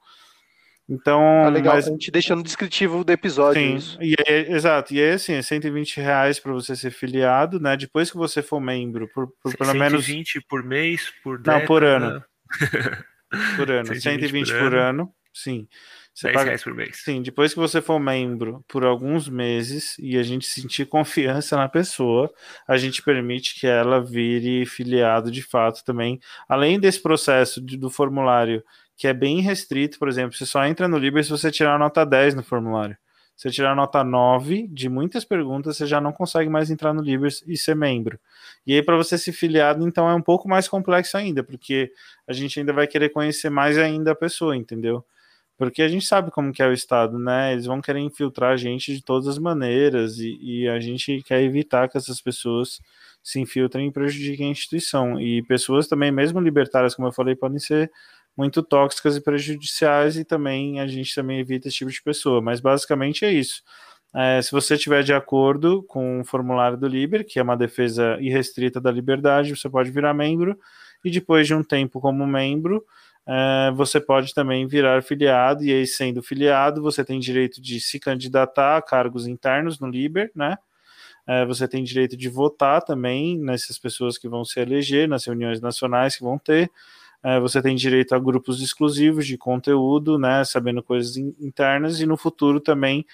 Então, tá legal, mas... a gente deixa no descritivo do episódio Sim, isso. E é, exato, e aí assim, é 120 reais para você ser filiado, né? Depois que você for membro, por, por pelo 120 menos 120 por mês, por década. Não, por ano. por ano, 120, 120 por, por ano. ano, sim. Você 10 paga, reais por mês. Sim, depois que você for membro por alguns meses e a gente sentir confiança na pessoa, a gente permite que ela vire filiado de fato também. Além desse processo de, do formulário, que é bem restrito, por exemplo, você só entra no Liber se você tirar a nota 10 no formulário. Se você tirar a nota 9 de muitas perguntas, você já não consegue mais entrar no Liber e ser membro. E aí, para você ser filiado, então é um pouco mais complexo ainda, porque a gente ainda vai querer conhecer mais ainda a pessoa, entendeu? Porque a gente sabe como que é o Estado, né? Eles vão querer infiltrar a gente de todas as maneiras e, e a gente quer evitar que essas pessoas se infiltrem e prejudiquem a instituição. E pessoas também, mesmo libertárias, como eu falei, podem ser muito tóxicas e prejudiciais e também a gente também evita esse tipo de pessoa. Mas basicamente é isso. É, se você estiver de acordo com o formulário do Liber, que é uma defesa irrestrita da liberdade, você pode virar membro e depois de um tempo como membro, você pode também virar filiado, e aí, sendo filiado, você tem direito de se candidatar a cargos internos no Liber, né? É, você tem direito de votar também nessas pessoas que vão se eleger, nas reuniões nacionais que vão ter. É, você tem direito a grupos exclusivos de conteúdo, né? Sabendo coisas internas, e no futuro também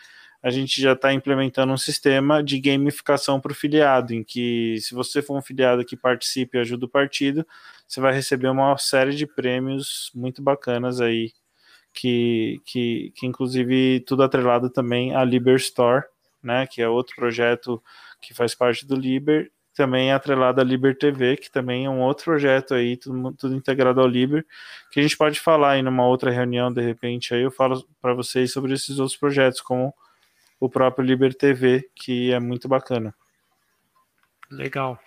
a gente já está implementando um sistema de gamificação para o filiado, em que se você for um filiado que participe e ajuda o partido, você vai receber uma série de prêmios muito bacanas aí, que, que, que inclusive tudo atrelado também à Liber Store, né, que é outro projeto que faz parte do Liber, também é atrelado à Liber TV, que também é um outro projeto aí, tudo, tudo integrado ao Liber, que a gente pode falar aí numa outra reunião, de repente, aí eu falo para vocês sobre esses outros projetos, como o próprio Liber TV, que é muito bacana. Legal.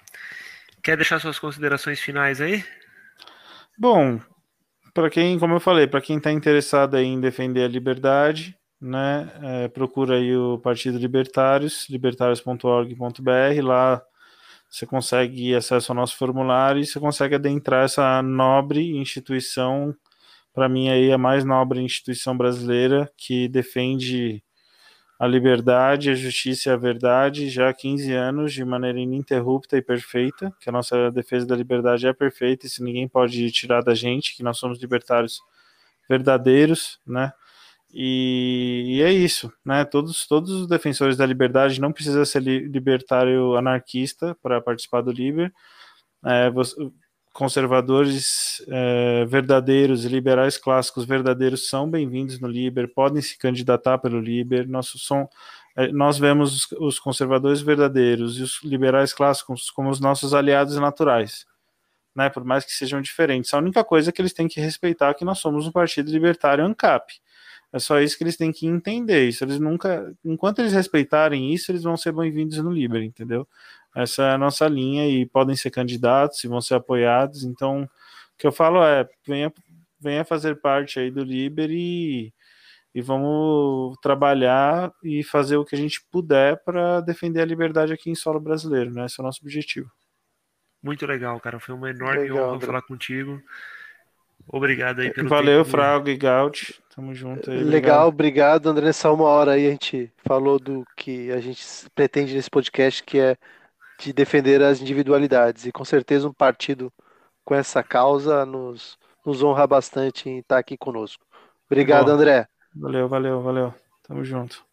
Quer deixar suas considerações finais aí? Bom, para quem, como eu falei, para quem está interessado em defender a liberdade, né, é, procura aí o Partido Libertários, libertários.org.br, lá você consegue acesso ao nosso formulário e você consegue adentrar essa nobre instituição, para mim aí a mais nobre instituição brasileira que defende a liberdade, a justiça e a verdade já há 15 anos de maneira ininterrupta e perfeita, que a nossa defesa da liberdade é perfeita, isso ninguém pode tirar da gente, que nós somos libertários verdadeiros, né? E, e é isso, né? Todos, todos os defensores da liberdade não precisa ser libertário anarquista para participar do Liber. É, conservadores é, verdadeiros e liberais clássicos verdadeiros são bem-vindos no Liber, podem se candidatar pelo Liber. Nós, som, é, nós vemos os, os, conservadores verdadeiros e os liberais clássicos como os nossos aliados naturais, né, por mais que sejam diferentes. A única coisa que eles têm que respeitar é que nós somos um partido libertário ANCAP. É só isso que eles têm que entender. Isso eles nunca, enquanto eles respeitarem isso, eles vão ser bem-vindos no Liber, entendeu? Essa é a nossa linha e podem ser candidatos e vão ser apoiados. Então, o que eu falo é, venha, venha fazer parte aí do Liber e, e vamos trabalhar e fazer o que a gente puder para defender a liberdade aqui em solo brasileiro, né? Esse é o nosso objetivo. Muito legal, cara. Foi uma enorme legal, honra falar contigo. Obrigado aí pelo Valeu, tempo. Fraga e Gaut. Tamo junto aí. Legal, obrigado, André. Só uma hora aí a gente falou do que a gente pretende nesse podcast, que é de defender as individualidades. E com certeza um partido com essa causa nos, nos honra bastante em estar aqui conosco. Obrigado, Bom, André. Valeu, valeu, valeu. Tamo junto.